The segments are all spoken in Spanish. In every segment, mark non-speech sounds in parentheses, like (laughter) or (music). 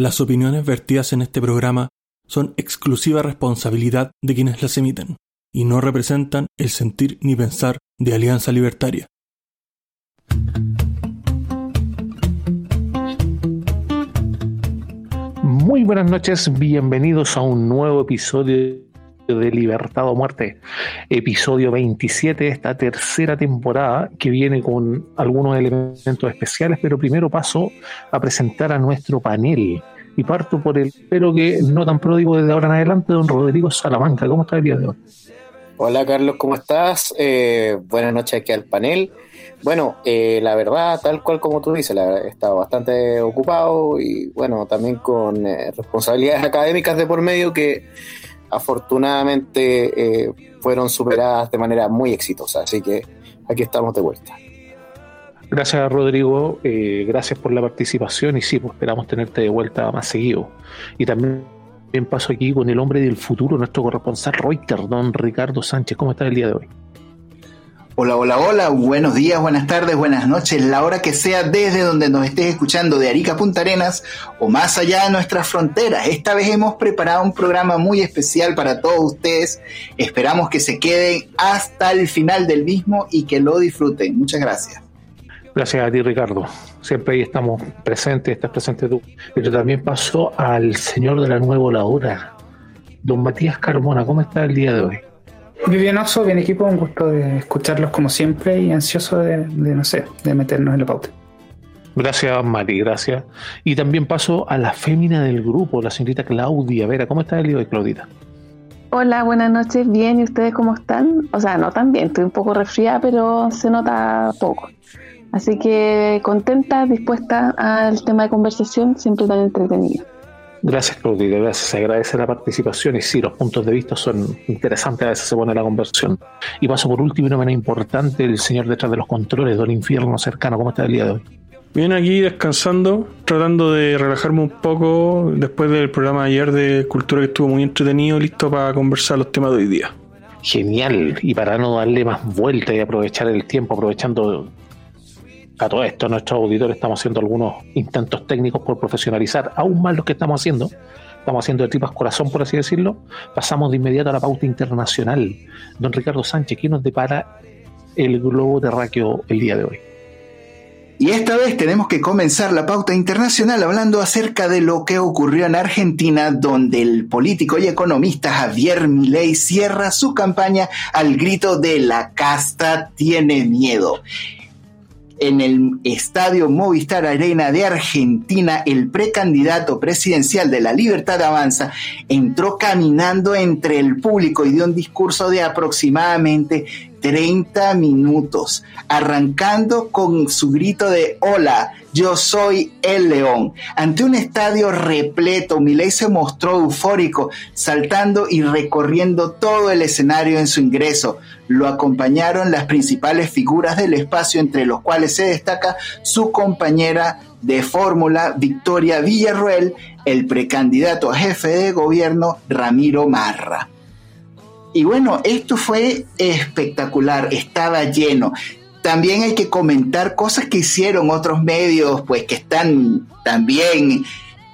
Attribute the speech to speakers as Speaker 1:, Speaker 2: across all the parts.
Speaker 1: Las opiniones vertidas en este programa son exclusiva responsabilidad de quienes las emiten y no representan el sentir ni pensar de Alianza Libertaria.
Speaker 2: Muy buenas noches, bienvenidos a un nuevo episodio de Libertad o Muerte, episodio 27 de esta tercera temporada que viene con algunos elementos especiales, pero primero paso a presentar a nuestro panel y parto por el, pero que no tan pródigo desde ahora en adelante, don Rodrigo Salamanca. ¿Cómo está el día de hoy?
Speaker 3: Hola Carlos, ¿cómo estás? Eh, buenas noches aquí al panel. Bueno, eh, la verdad, tal cual como tú dices, he estado bastante ocupado y bueno, también con eh, responsabilidades académicas de por medio que afortunadamente fueron superadas de manera muy exitosa. Así que aquí estamos de vuelta.
Speaker 2: Gracias, Rodrigo. Eh, gracias por la participación y sí, pues esperamos tenerte de vuelta más seguido. Y también paso aquí con el hombre del futuro, nuestro corresponsal Reuters, don Ricardo Sánchez. ¿Cómo está el día de hoy?
Speaker 4: Hola, hola, hola, buenos días, buenas tardes, buenas noches, la hora que sea desde donde nos estés escuchando de Arica Punta Arenas o más allá de nuestras fronteras. Esta vez hemos preparado un programa muy especial para todos ustedes. Esperamos que se queden hasta el final del mismo y que lo disfruten. Muchas gracias.
Speaker 2: Gracias a ti, Ricardo. Siempre ahí estamos presentes, estás presente tú. Pero también pasó al señor de la nueva hora, don Matías Carmona. ¿Cómo está el día de hoy?
Speaker 5: Muy bien, Oso, bien equipo, un gusto de escucharlos como siempre y ansioso de, no sé, de meternos en la pauta.
Speaker 2: Gracias, Mati, gracias. Y también paso a la fémina del grupo, la señorita Claudia Vera. ¿Cómo está el día de Claudita?
Speaker 6: Hola, buenas noches, bien, ¿y ustedes cómo están? O sea, no tan bien, estoy un poco resfriada, pero se nota poco. Así que contenta, dispuesta al tema de conversación, siempre tan entretenido.
Speaker 2: Gracias, Claudia, gracias. Se agradece la participación y sí, los puntos de vista son interesantes, a veces se pone la conversión. Y paso por último y no menos importante, el señor detrás de los controles del infierno cercano. ¿Cómo está el día de hoy?
Speaker 1: Bien, aquí descansando, tratando de relajarme un poco después del programa de ayer de cultura que estuvo muy entretenido, listo para conversar los temas de hoy día.
Speaker 2: Genial, y para no darle más vuelta y aprovechar el tiempo, aprovechando a todo esto, nuestros auditores estamos haciendo algunos intentos técnicos por profesionalizar aún más lo que estamos haciendo. Estamos haciendo de tripas corazón, por así decirlo. Pasamos de inmediato a la pauta internacional. Don Ricardo Sánchez, ¿qué nos depara el globo terráqueo el día de hoy?
Speaker 4: Y esta vez tenemos que comenzar la pauta internacional hablando acerca de lo que ocurrió en Argentina, donde el político y economista Javier Milei cierra su campaña al grito de la casta tiene miedo en el estadio Movistar Arena de Argentina, el precandidato presidencial de la Libertad Avanza entró caminando entre el público y dio un discurso de aproximadamente 30 minutos, arrancando con su grito de hola, yo soy el león. Ante un estadio repleto, Milei se mostró eufórico, saltando y recorriendo todo el escenario en su ingreso. Lo acompañaron las principales figuras del espacio, entre los cuales se destaca su compañera de fórmula, Victoria Villarruel, el precandidato a jefe de gobierno, Ramiro Marra. Y bueno, esto fue espectacular, estaba lleno. También hay que comentar cosas que hicieron otros medios, pues que están también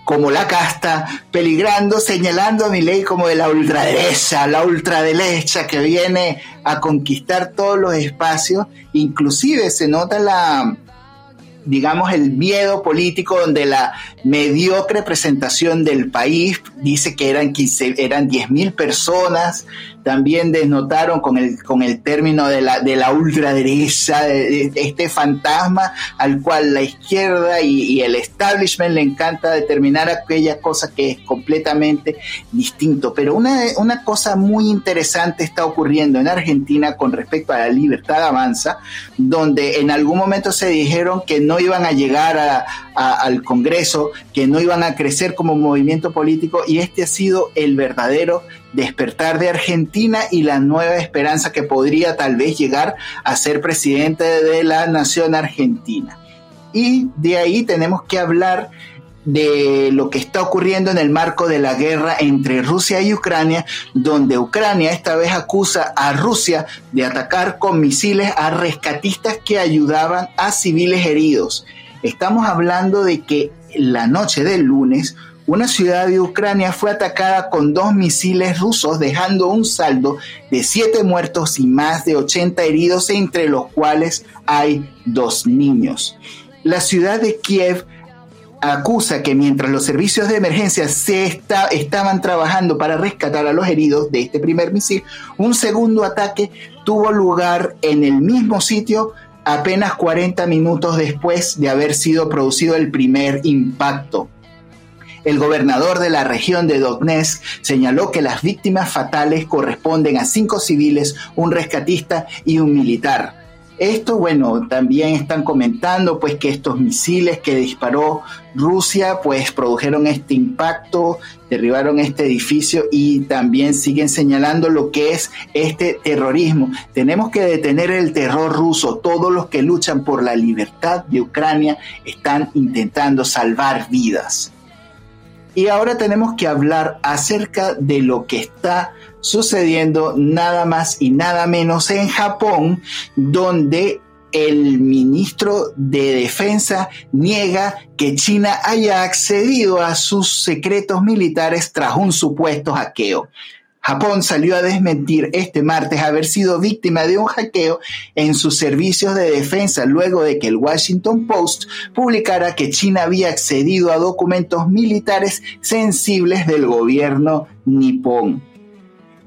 Speaker 4: como la casta, peligrando, señalando a mi ley como de la ultraderecha, la ultraderecha que viene a conquistar todos los espacios. Inclusive se nota la, digamos, el miedo político donde la mediocre presentación del país dice que eran, 15, eran 10.000 personas, también desnotaron con el, con el término de la, de la ultraderecha, de, este fantasma al cual la izquierda y, el establishment le encanta determinar aquella cosa que es completamente distinto. Pero una, una cosa muy interesante está ocurriendo en Argentina con respecto a la libertad avanza, donde en algún momento se dijeron que no iban a llegar al Congreso, que no iban a crecer como movimiento político y este ha sido el verdadero despertar de Argentina y la nueva esperanza que podría tal vez llegar a ser presidente de la nación argentina. Y de ahí tenemos que hablar de lo que está ocurriendo en el marco de la guerra entre Rusia y Ucrania, donde Ucrania esta vez acusa a Rusia de atacar con misiles a rescatistas que ayudaban a civiles heridos. Estamos hablando de que la noche del lunes, una ciudad de Ucrania fue atacada con dos misiles rusos, dejando un saldo de siete muertos y más de 80 heridos, entre los cuales hay dos niños. La ciudad de Kiev acusa que mientras los servicios de emergencia se estaban trabajando para rescatar a los heridos de este primer misil, un segundo ataque tuvo lugar en el mismo sitio apenas 40 minutos después de haber sido producido el primer impacto. El gobernador de la región de Donetsk señaló que las víctimas fatales corresponden a cinco civiles, un rescatista y un militar. Esto, bueno, también están comentando pues que estos misiles que disparó Rusia pues produjeron este impacto, derribaron este edificio y también siguen señalando lo que es este terrorismo. Tenemos que detener el terror ruso. Todos los que luchan por la libertad de Ucrania están intentando salvar vidas. Y ahora tenemos que hablar acerca de lo que está sucediendo nada más y nada menos en Japón, donde el ministro de Defensa niega que China haya accedido a sus secretos militares tras un supuesto hackeo. Japón salió a desmentir este martes haber sido víctima de un hackeo en sus servicios de defensa luego de que el Washington Post publicara que China había accedido a documentos militares sensibles del gobierno nipón.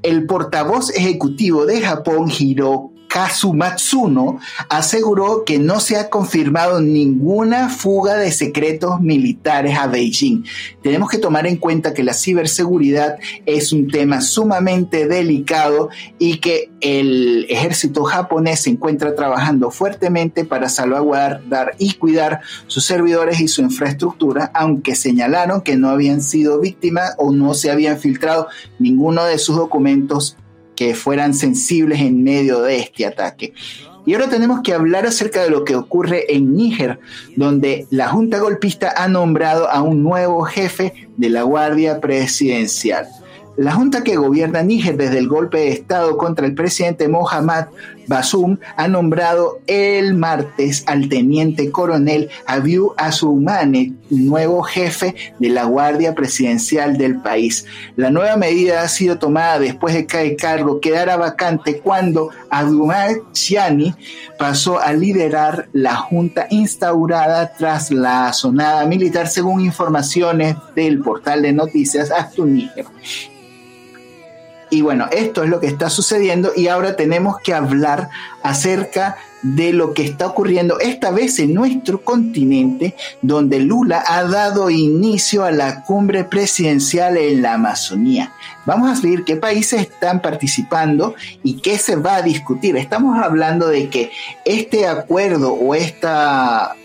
Speaker 4: El portavoz ejecutivo de Japón, Hiro Kazumatsuno aseguró que no se ha confirmado ninguna fuga de secretos militares a Beijing. Tenemos que tomar en cuenta que la ciberseguridad es un tema sumamente delicado y que el ejército japonés se encuentra trabajando fuertemente para salvaguardar y cuidar sus servidores y su infraestructura, aunque señalaron que no habían sido víctimas o no se habían filtrado ninguno de sus documentos que fueran sensibles en medio de este ataque. Y ahora tenemos que hablar acerca de lo que ocurre en Níger, donde la Junta Golpista ha nombrado a un nuevo jefe de la Guardia Presidencial. La junta que gobierna Níger desde el golpe de Estado contra el presidente Mohamed Basum ha nombrado el martes al teniente coronel Abiu Azumane, nuevo jefe de la Guardia Presidencial del país. La nueva medida ha sido tomada después de que el cargo quedara vacante cuando Abdullah Chiani pasó a liderar la junta instaurada tras la sonada militar, según informaciones del portal de noticias Níger. Y bueno, esto es lo que está sucediendo y ahora tenemos que hablar acerca de lo que está ocurriendo esta vez en nuestro continente, donde Lula ha dado inicio a la cumbre presidencial en la Amazonía. Vamos a ver qué países están participando y qué se va a discutir. Estamos hablando de que este acuerdo o esta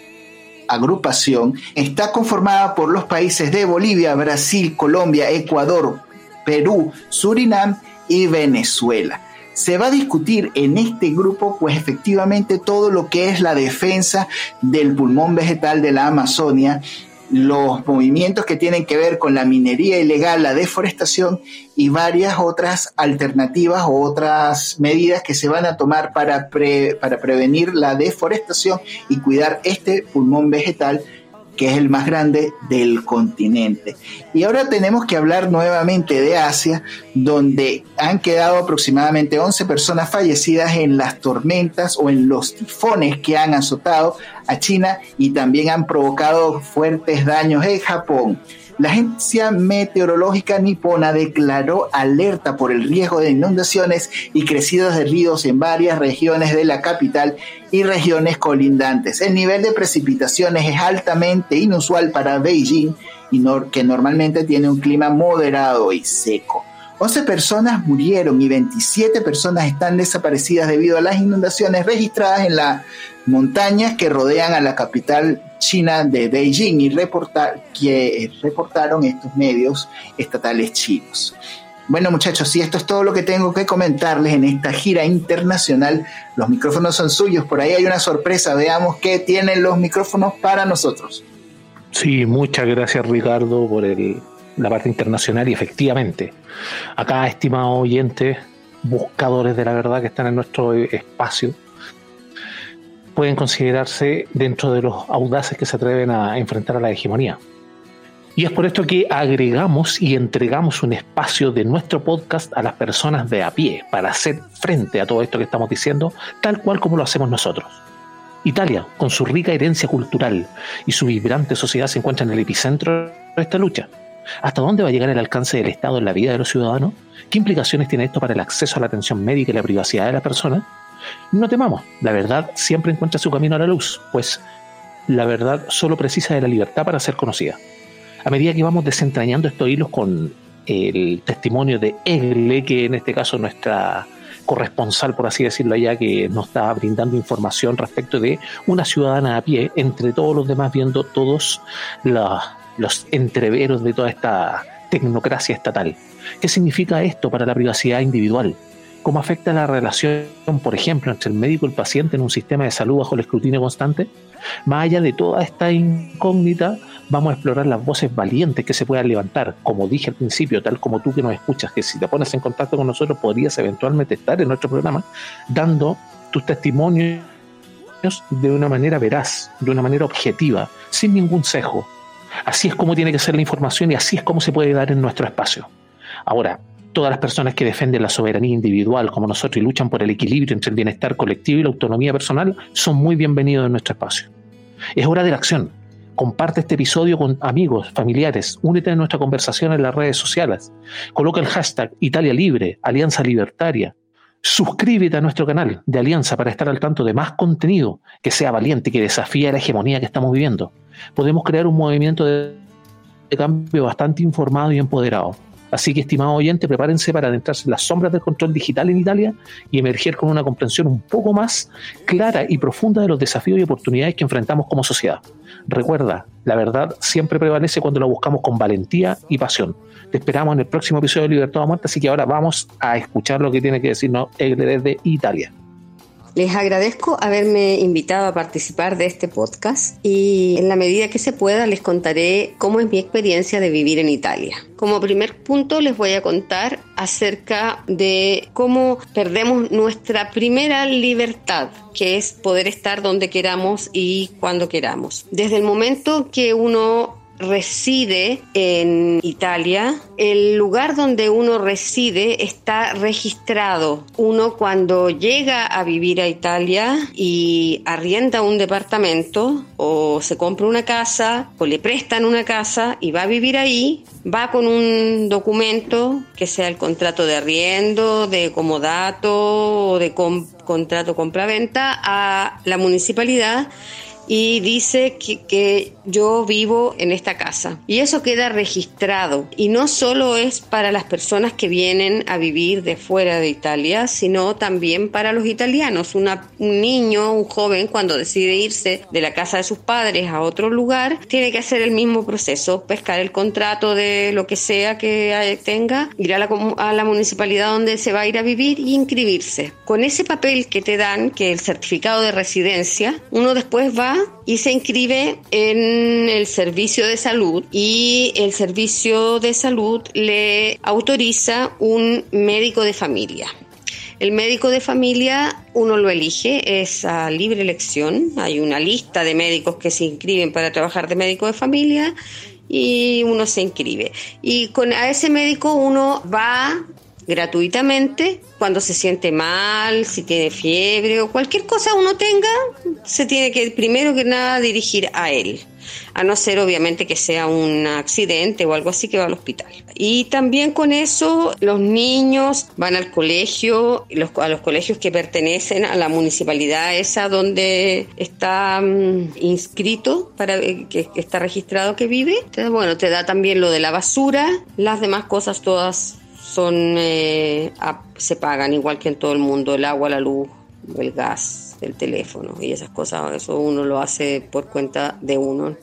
Speaker 4: agrupación está conformada por los países de Bolivia, Brasil, Colombia, Ecuador, Perú, Surinam y Venezuela. Se va a discutir en este grupo, pues efectivamente todo lo que es la defensa del pulmón vegetal de la Amazonia, los movimientos que tienen que ver con la minería ilegal, la deforestación y varias otras alternativas o otras medidas que se van a tomar para, para prevenir la deforestación y cuidar este pulmón vegetal que es el más grande del continente. Y ahora tenemos que hablar nuevamente de Asia, donde han quedado aproximadamente 11 personas fallecidas en las tormentas o en los tifones que han azotado a China y también han provocado fuertes daños en Japón la Agencia Meteorológica Nipona declaró alerta por el riesgo de inundaciones y crecidas de ríos en varias regiones de la capital y regiones colindantes. El nivel de precipitaciones es altamente inusual para Beijing, que normalmente tiene un clima moderado y seco. 11 personas murieron y 27 personas están desaparecidas debido a las inundaciones registradas en las montañas que rodean a la capital china de Beijing y reportar, que reportaron estos medios estatales chinos. Bueno muchachos, y esto es todo lo que tengo que comentarles en esta gira internacional. Los micrófonos son suyos, por ahí hay una sorpresa, veamos qué tienen los micrófonos para nosotros.
Speaker 2: Sí, muchas gracias Ricardo por el, la parte internacional y efectivamente, acá, estimados oyentes, buscadores de la verdad que están en nuestro espacio, pueden considerarse dentro de los audaces que se atreven a enfrentar a la hegemonía. Y es por esto que agregamos y entregamos un espacio de nuestro podcast a las personas de a pie para hacer frente a todo esto que estamos diciendo, tal cual como lo hacemos nosotros. Italia, con su rica herencia cultural y su vibrante sociedad, se encuentra en el epicentro de esta lucha. ¿Hasta dónde va a llegar el alcance del Estado en la vida de los ciudadanos? ¿Qué implicaciones tiene esto para el acceso a la atención médica y la privacidad de la persona? No temamos, la verdad siempre encuentra su camino a la luz, pues la verdad solo precisa de la libertad para ser conocida. A medida que vamos desentrañando estos hilos con el testimonio de Egle, que en este caso nuestra corresponsal, por así decirlo allá, que nos está brindando información respecto de una ciudadana a pie, entre todos los demás viendo todos los entreveros de toda esta tecnocracia estatal. ¿Qué significa esto para la privacidad individual? ¿Cómo afecta la relación, por ejemplo, entre el médico y el paciente en un sistema de salud bajo el escrutinio constante? Más allá de toda esta incógnita, vamos a explorar las voces valientes que se puedan levantar. Como dije al principio, tal como tú que nos escuchas, que si te pones en contacto con nosotros podrías eventualmente estar en nuestro programa dando tus testimonios de una manera veraz, de una manera objetiva, sin ningún sesgo. Así es como tiene que ser la información y así es como se puede dar en nuestro espacio. Ahora, todas las personas que defienden la soberanía individual como nosotros y luchan por el equilibrio entre el bienestar colectivo y la autonomía personal son muy bienvenidos en nuestro espacio. Es hora de la acción. Comparte este episodio con amigos, familiares, únete a nuestra conversación en las redes sociales. Coloca el hashtag Italia Libre, Alianza Libertaria. Suscríbete a nuestro canal de Alianza para estar al tanto de más contenido que sea valiente que desafíe la hegemonía que estamos viviendo. Podemos crear un movimiento de cambio bastante informado y empoderado. Así que, estimado oyente, prepárense para adentrarse en las sombras del control digital en Italia y emerger con una comprensión un poco más clara y profunda de los desafíos y oportunidades que enfrentamos como sociedad. Recuerda, la verdad siempre prevalece cuando la buscamos con valentía y pasión. Te esperamos en el próximo episodio de Libertad o Muerte, así que ahora vamos a escuchar lo que tiene que decirnos Egle desde Italia.
Speaker 7: Les agradezco haberme invitado a participar de este podcast y en la medida que se pueda les contaré cómo es mi experiencia de vivir en Italia. Como primer punto les voy a contar acerca de cómo perdemos nuestra primera libertad, que es poder estar donde queramos y cuando queramos. Desde el momento que uno reside en Italia, el lugar donde uno reside está registrado. Uno cuando llega a vivir a Italia y arrienda un departamento o se compra una casa o le prestan una casa y va a vivir ahí, va con un documento que sea el contrato de arriendo, de comodato o de contrato compra-venta a la municipalidad y dice que, yo vivo en esta casa. Y eso queda registrado. Y no solo es para las personas que vienen a vivir de fuera de Italia, sino también para los italianos. un niño, un joven, cuando decide irse de la casa de sus padres a otro lugar, tiene que hacer el mismo proceso, pescar el contrato de lo que sea que tenga, ir a la, a la municipalidad donde se va a ir a vivir y inscribirse. Con ese papel que te dan, que es el certificado de residencia, uno después va y se inscribe en el servicio de salud y el servicio de salud le autoriza un médico de familia. El médico de familia uno lo elige, es a libre elección. Hay una lista de médicos que se inscriben para trabajar de médico de familia y uno se inscribe. Y con a ese médico uno va gratuitamente cuando se siente mal, si tiene fiebre o cualquier cosa uno tenga, se tiene que primero que nada dirigir a él, a no ser obviamente que sea un accidente o algo así que va al hospital. Y también con eso los niños van al colegio, a los colegios que pertenecen a la municipalidad esa donde está mm, inscrito, para que, que, está registrado que vive. Entonces, bueno, te da también lo de la basura, las demás cosas todas son eh, se pagan igual que en todo el mundo, el agua, la luz, el gas, el teléfono y esas cosas, eso uno lo hace por cuenta de uno.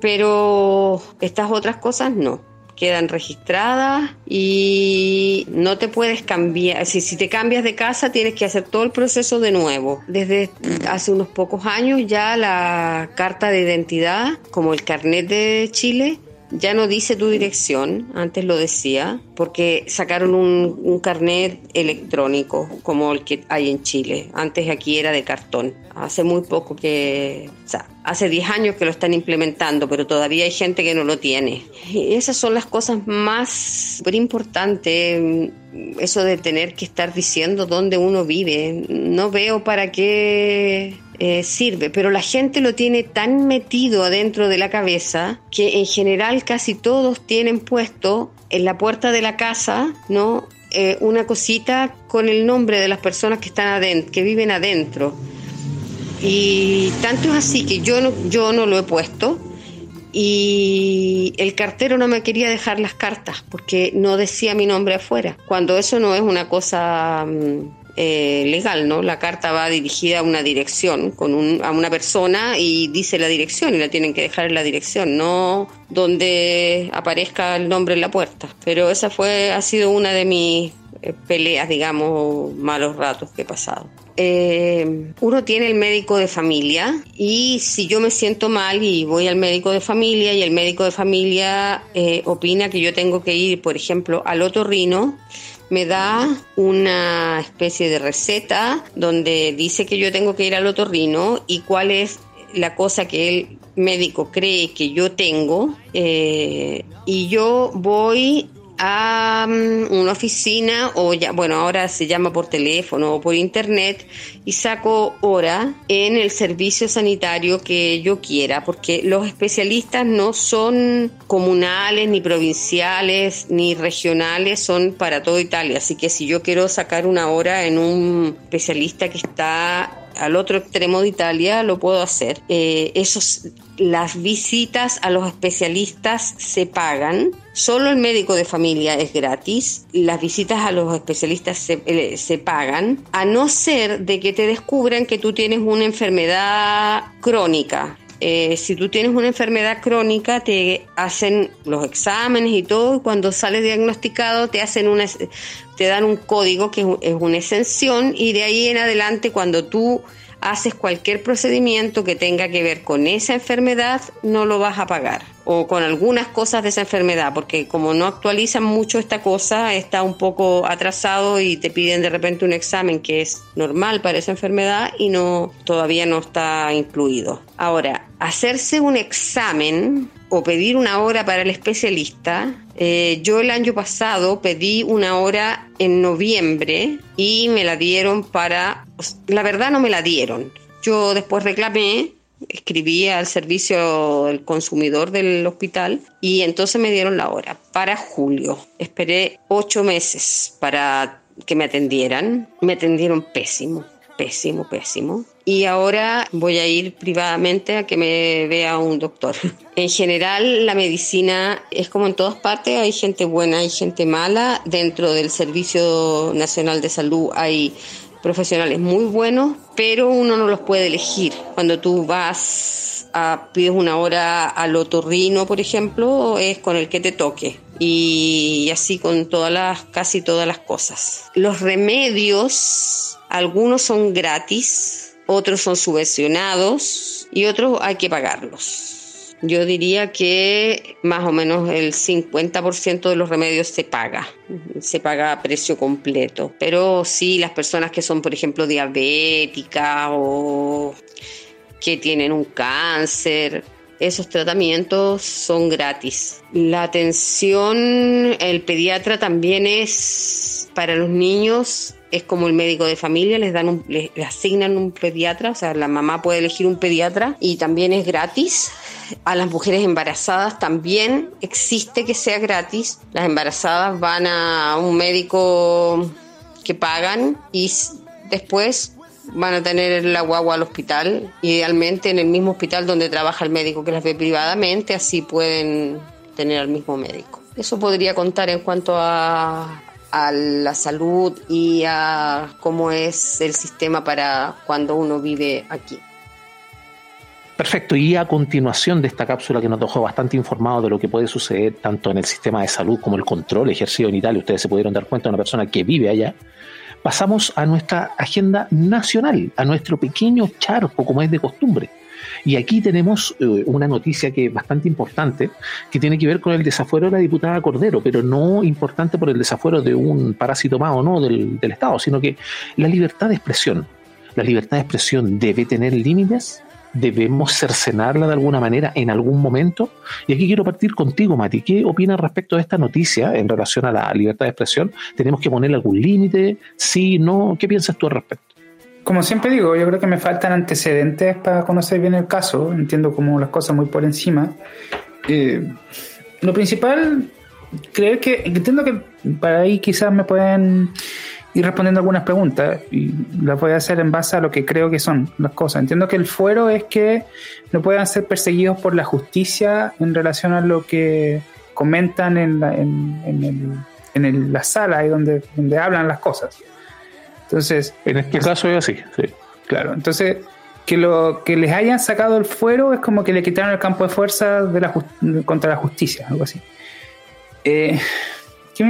Speaker 7: Pero estas otras cosas no, quedan registradas y no te puedes cambiar. Si, si te cambias de casa tienes que hacer todo el proceso de nuevo. Desde hace unos pocos años ya la carta de identidad, como el carnet de Chile, ya no dice tu dirección, antes lo decía, porque sacaron un, carnet electrónico como el que hay en Chile. Antes aquí era de cartón. Hace muy poco que, o sea, hace 10 años que lo están implementando, pero todavía hay gente que no lo tiene. Y esas son las cosas más importantes, eso de tener que estar diciendo dónde uno vive. No veo para qué eh, sirve, pero la gente lo tiene tan metido adentro de la cabeza que en general casi todos tienen puesto en la puerta de la casa, ¿no? Eh, una cosita con el nombre de las personas que están adentro, que viven adentro. Y tanto es así que yo no, yo no lo he puesto y el cartero no me quería dejar las cartas porque no decía mi nombre afuera, cuando eso no es una cosa mm, eh, legal, ¿no? La carta va dirigida a una dirección, con un, a una persona y dice la dirección y la tienen que dejar en la dirección, no donde aparezca el nombre en la puerta. Pero esa fue, ha sido una de mis eh, peleas, digamos, malos ratos que he pasado. Eh, uno tiene el médico de familia y si yo me siento mal y voy al médico de familia y el médico de familia opina que yo tengo que ir, por ejemplo, al otorrino, me da una especie de receta donde dice que yo tengo que ir al otorrino y cuál es la cosa que el médico cree que yo tengo eh, y yo voy a mm, una oficina o ya, bueno, ahora se llama por teléfono o por internet y saco hora en el servicio sanitario que yo quiera, porque los especialistas no son comunales, ni provinciales, ni regionales, son para toda Italia. Así que si yo quiero sacar una hora en un especialista que está al otro extremo de Italia, lo puedo hacer. Eh, esos, las visitas a los especialistas se pagan. Solo el médico de familia es gratis. Las visitas a los especialistas se, eh, se pagan, a no ser de que te descubran que tú tienes una enfermedad crónica. Eh, si tú tienes una enfermedad crónica, te hacen los exámenes y todo, y cuando sales diagnosticado te hacen una, te dan un código que es una exención, y de ahí en adelante, cuando tú haces cualquier procedimiento que tenga que ver con esa enfermedad, no lo vas a pagar. O con algunas cosas de esa enfermedad, porque como no actualizan mucho esta cosa, está un poco atrasado y te piden de repente un examen que es normal para esa enfermedad y no todavía no está incluido. Ahora, hacerse un examen o pedir una hora para el especialista. Eh, yo el año pasado pedí una hora en noviembre y me la dieron para... La verdad no me la dieron. Yo después reclamé, escribí al servicio del consumidor del hospital y entonces me dieron la hora para julio. Esperé ocho meses para que me atendieran. Me atendieron pésimo, pésimo, pésimo y ahora voy a ir privadamente a que me vea un doctor. (laughs) En general, la medicina es como en todas partes, hay gente buena, hay gente mala. Dentro del Servicio Nacional de Salud hay profesionales muy buenos, pero uno no los puede elegir. Cuando tú vas a pides una hora al otorrino, por ejemplo, es con el que te toque. Y así con todas las, casi todas las cosas. Los remedios, algunos son gratis, otros son subvencionados y otros hay que pagarlos. Yo diría que más o menos el 50% de los remedios se paga, se paga a precio completo. Pero sí, las personas que son, por ejemplo, diabéticas o que tienen un cáncer, esos tratamientos son gratis. La atención, el pediatra también es para los niños es como el médico de familia, les dan un, les, asignan un pediatra, o sea, la mamá puede elegir un pediatra y también es gratis. A las mujeres embarazadas también existe que sea gratis. Las embarazadas van a un médico que pagan y después van a tener la guagua al hospital, idealmente en el mismo hospital donde trabaja el médico que las ve privadamente, así pueden tener al mismo médico. Eso podría contar en cuanto a, a la salud y a cómo es el sistema para cuando uno vive aquí.
Speaker 2: Perfecto, y a continuación de esta cápsula que nos dejó bastante informado de lo que puede suceder tanto en el sistema de salud como el control ejercido en Italia, ustedes se pudieron dar cuenta de una persona que vive allá, pasamos a nuestra agenda nacional, a nuestro pequeño charco como es de costumbre. Y aquí tenemos eh, una noticia que es bastante importante, que tiene que ver con el desafuero de la diputada Cordero, pero no importante por el desafuero de un parásito más o no del, Estado, sino que la libertad de expresión. La libertad de expresión debe tener límites debemos cercenarla de alguna manera en algún momento. Y aquí quiero partir contigo, Mati. ¿Qué opinas respecto de esta noticia en relación a la libertad de expresión? ¿Tenemos que ponerle algún límite? ¿Sí? ¿No? ¿Qué piensas tú al respecto?
Speaker 5: Como siempre digo, yo creo que me faltan antecedentes para conocer bien el caso. Entiendo como las cosas muy por encima. Eh, lo principal, creer que, entiendo que para ahí quizás me pueden ir respondiendo algunas preguntas y las voy a hacer en base a lo que creo que son las cosas. Entiendo que el fuero es que no puedan ser perseguidos por la justicia en relación a lo que comentan en la, en, la sala y donde, donde hablan las cosas. Entonces,
Speaker 2: en este caso es así, sí.
Speaker 5: Claro, entonces que lo que les hayan sacado el fuero es como que le quitaron el campo de fuerza de la contra la justicia, algo así.
Speaker 2: Eh,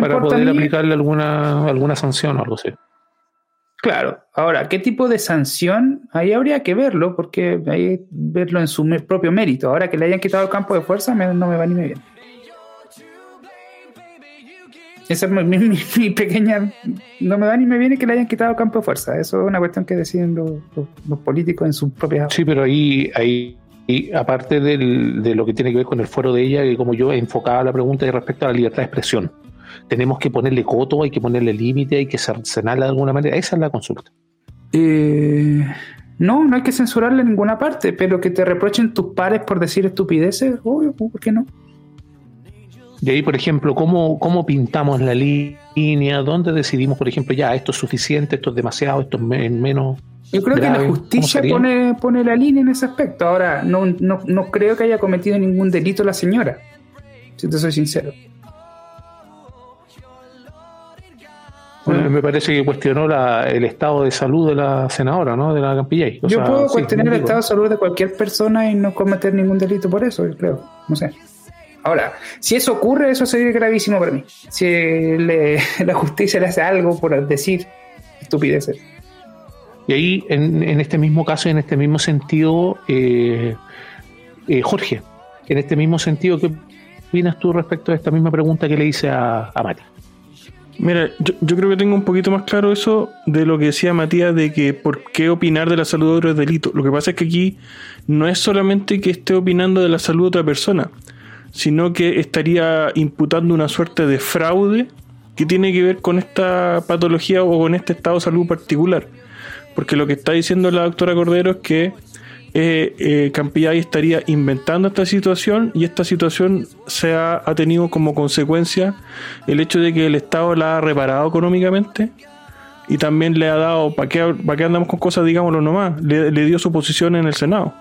Speaker 2: para poder aplicarle alguna, alguna sanción o algo así.
Speaker 5: Claro, ahora, ¿qué tipo de sanción? Ahí habría que verlo, porque hay verlo en su propio mérito. Ahora que le hayan quitado el campo de fuerza, no me va ni me viene. Esa es mi, pequeña. No me va ni me viene que le hayan quitado campo de fuerza. Eso es una cuestión que deciden los, políticos en sus propias.
Speaker 2: Sí, pero ahí, ahí aparte de lo que tiene que ver con el foro de ella, que como yo enfocaba la pregunta respecto a la libertad de expresión tenemos que ponerle coto, hay que ponerle límite, hay que sancionarla de alguna manera. Esa es la consulta.
Speaker 5: Eh, no, no hay que censurarle en ninguna parte, pero que te reprochen tus pares por decir estupideces, obvio, ¿por qué no?
Speaker 2: Y ahí, por ejemplo, ¿cómo, cómo pintamos la línea? ¿Dónde decidimos, por ejemplo, ya, esto es suficiente, esto es demasiado, esto es menos?
Speaker 5: Yo creo que la justicia pone, pone la línea en ese aspecto. Ahora, no, no, no creo que haya cometido ningún delito la señora, si te soy sincero.
Speaker 2: me parece que cuestionó el estado de salud de la senadora, ¿no? De la Campillay.
Speaker 5: yo puedo cuestionar el estado de salud de cualquier persona y no cometer ningún delito por eso, yo creo. No sé. Ahora, si eso ocurre, eso sería gravísimo para mí. Si (laughs) la justicia le hace algo por decir estupideces.
Speaker 2: Y ahí, en, este mismo caso y en este mismo sentido, eh, eh, Jorge, en este mismo sentido, ¿qué opinas tú respecto a esta misma pregunta que le hice a, a Mati?
Speaker 1: Mira, yo, creo que tengo un poquito más claro eso de lo que decía Matías de que por qué opinar de la salud de otro es delito. Lo que pasa es que aquí no es solamente que esté opinando de la salud de otra persona, sino que estaría imputando una suerte de fraude que tiene que ver con esta patología o con este estado de salud particular. Porque lo que está diciendo la doctora Cordero es que eh, eh, estaría inventando esta situación y esta situación se ha, tenido como consecuencia el hecho de que el Estado la ha reparado económicamente y también le ha dado, ¿para qué, qué andamos con cosas, digámoslo nomás? Le, dio su posición en el Senado.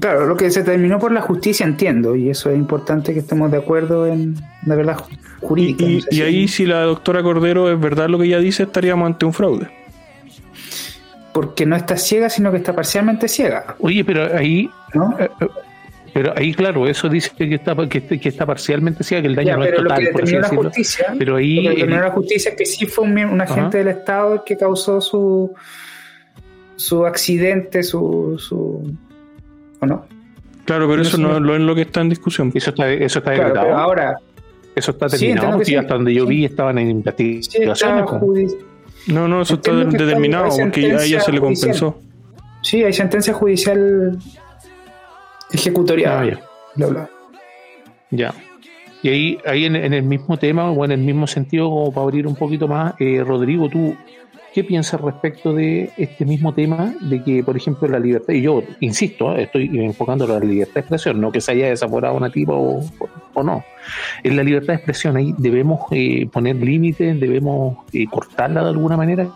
Speaker 5: Claro, lo que se terminó por la justicia entiendo, y eso es importante que estemos de acuerdo en la verdad jurídica.
Speaker 1: Y, ahí, si la doctora Cordero es verdad lo que ella dice, estaríamos ante un fraude
Speaker 5: porque no está ciega, sino que está parcialmente ciega.
Speaker 2: Oye, pero ahí, eh, eh, pero ahí, claro, eso dice que está, que, está parcialmente ciega, que el daño no es total, por así decirlo.
Speaker 5: Justicia, pero ahí. Lo que la justicia es que sí fue un, agente del Estado el que causó su, su accidente, su. su ¿O no?
Speaker 1: Claro, pero eso no, es lo que está en discusión.
Speaker 2: Eso está, eso está claro,
Speaker 5: ahora.
Speaker 2: Eso está terminado, porque hasta donde yo vi estaban en investigaciones.
Speaker 1: No, no, eso está determinado porque a ella se le compensó.
Speaker 5: Sí, hay sentencia judicial ejecutorial. Ah,
Speaker 2: ya. Ya. Y ahí, ahí en, el mismo tema, o en el mismo sentido, como para abrir un poquito más, eh, Rodrigo, tú, ¿qué piensas respecto de este mismo tema? De que, por ejemplo, la libertad, y yo insisto, eh, estoy enfocando la libertad de expresión, no que se haya desaforado una tipo o no. En la libertad de expresión ahí debemos eh, poner límites, debemos eh, cortarla de alguna manera.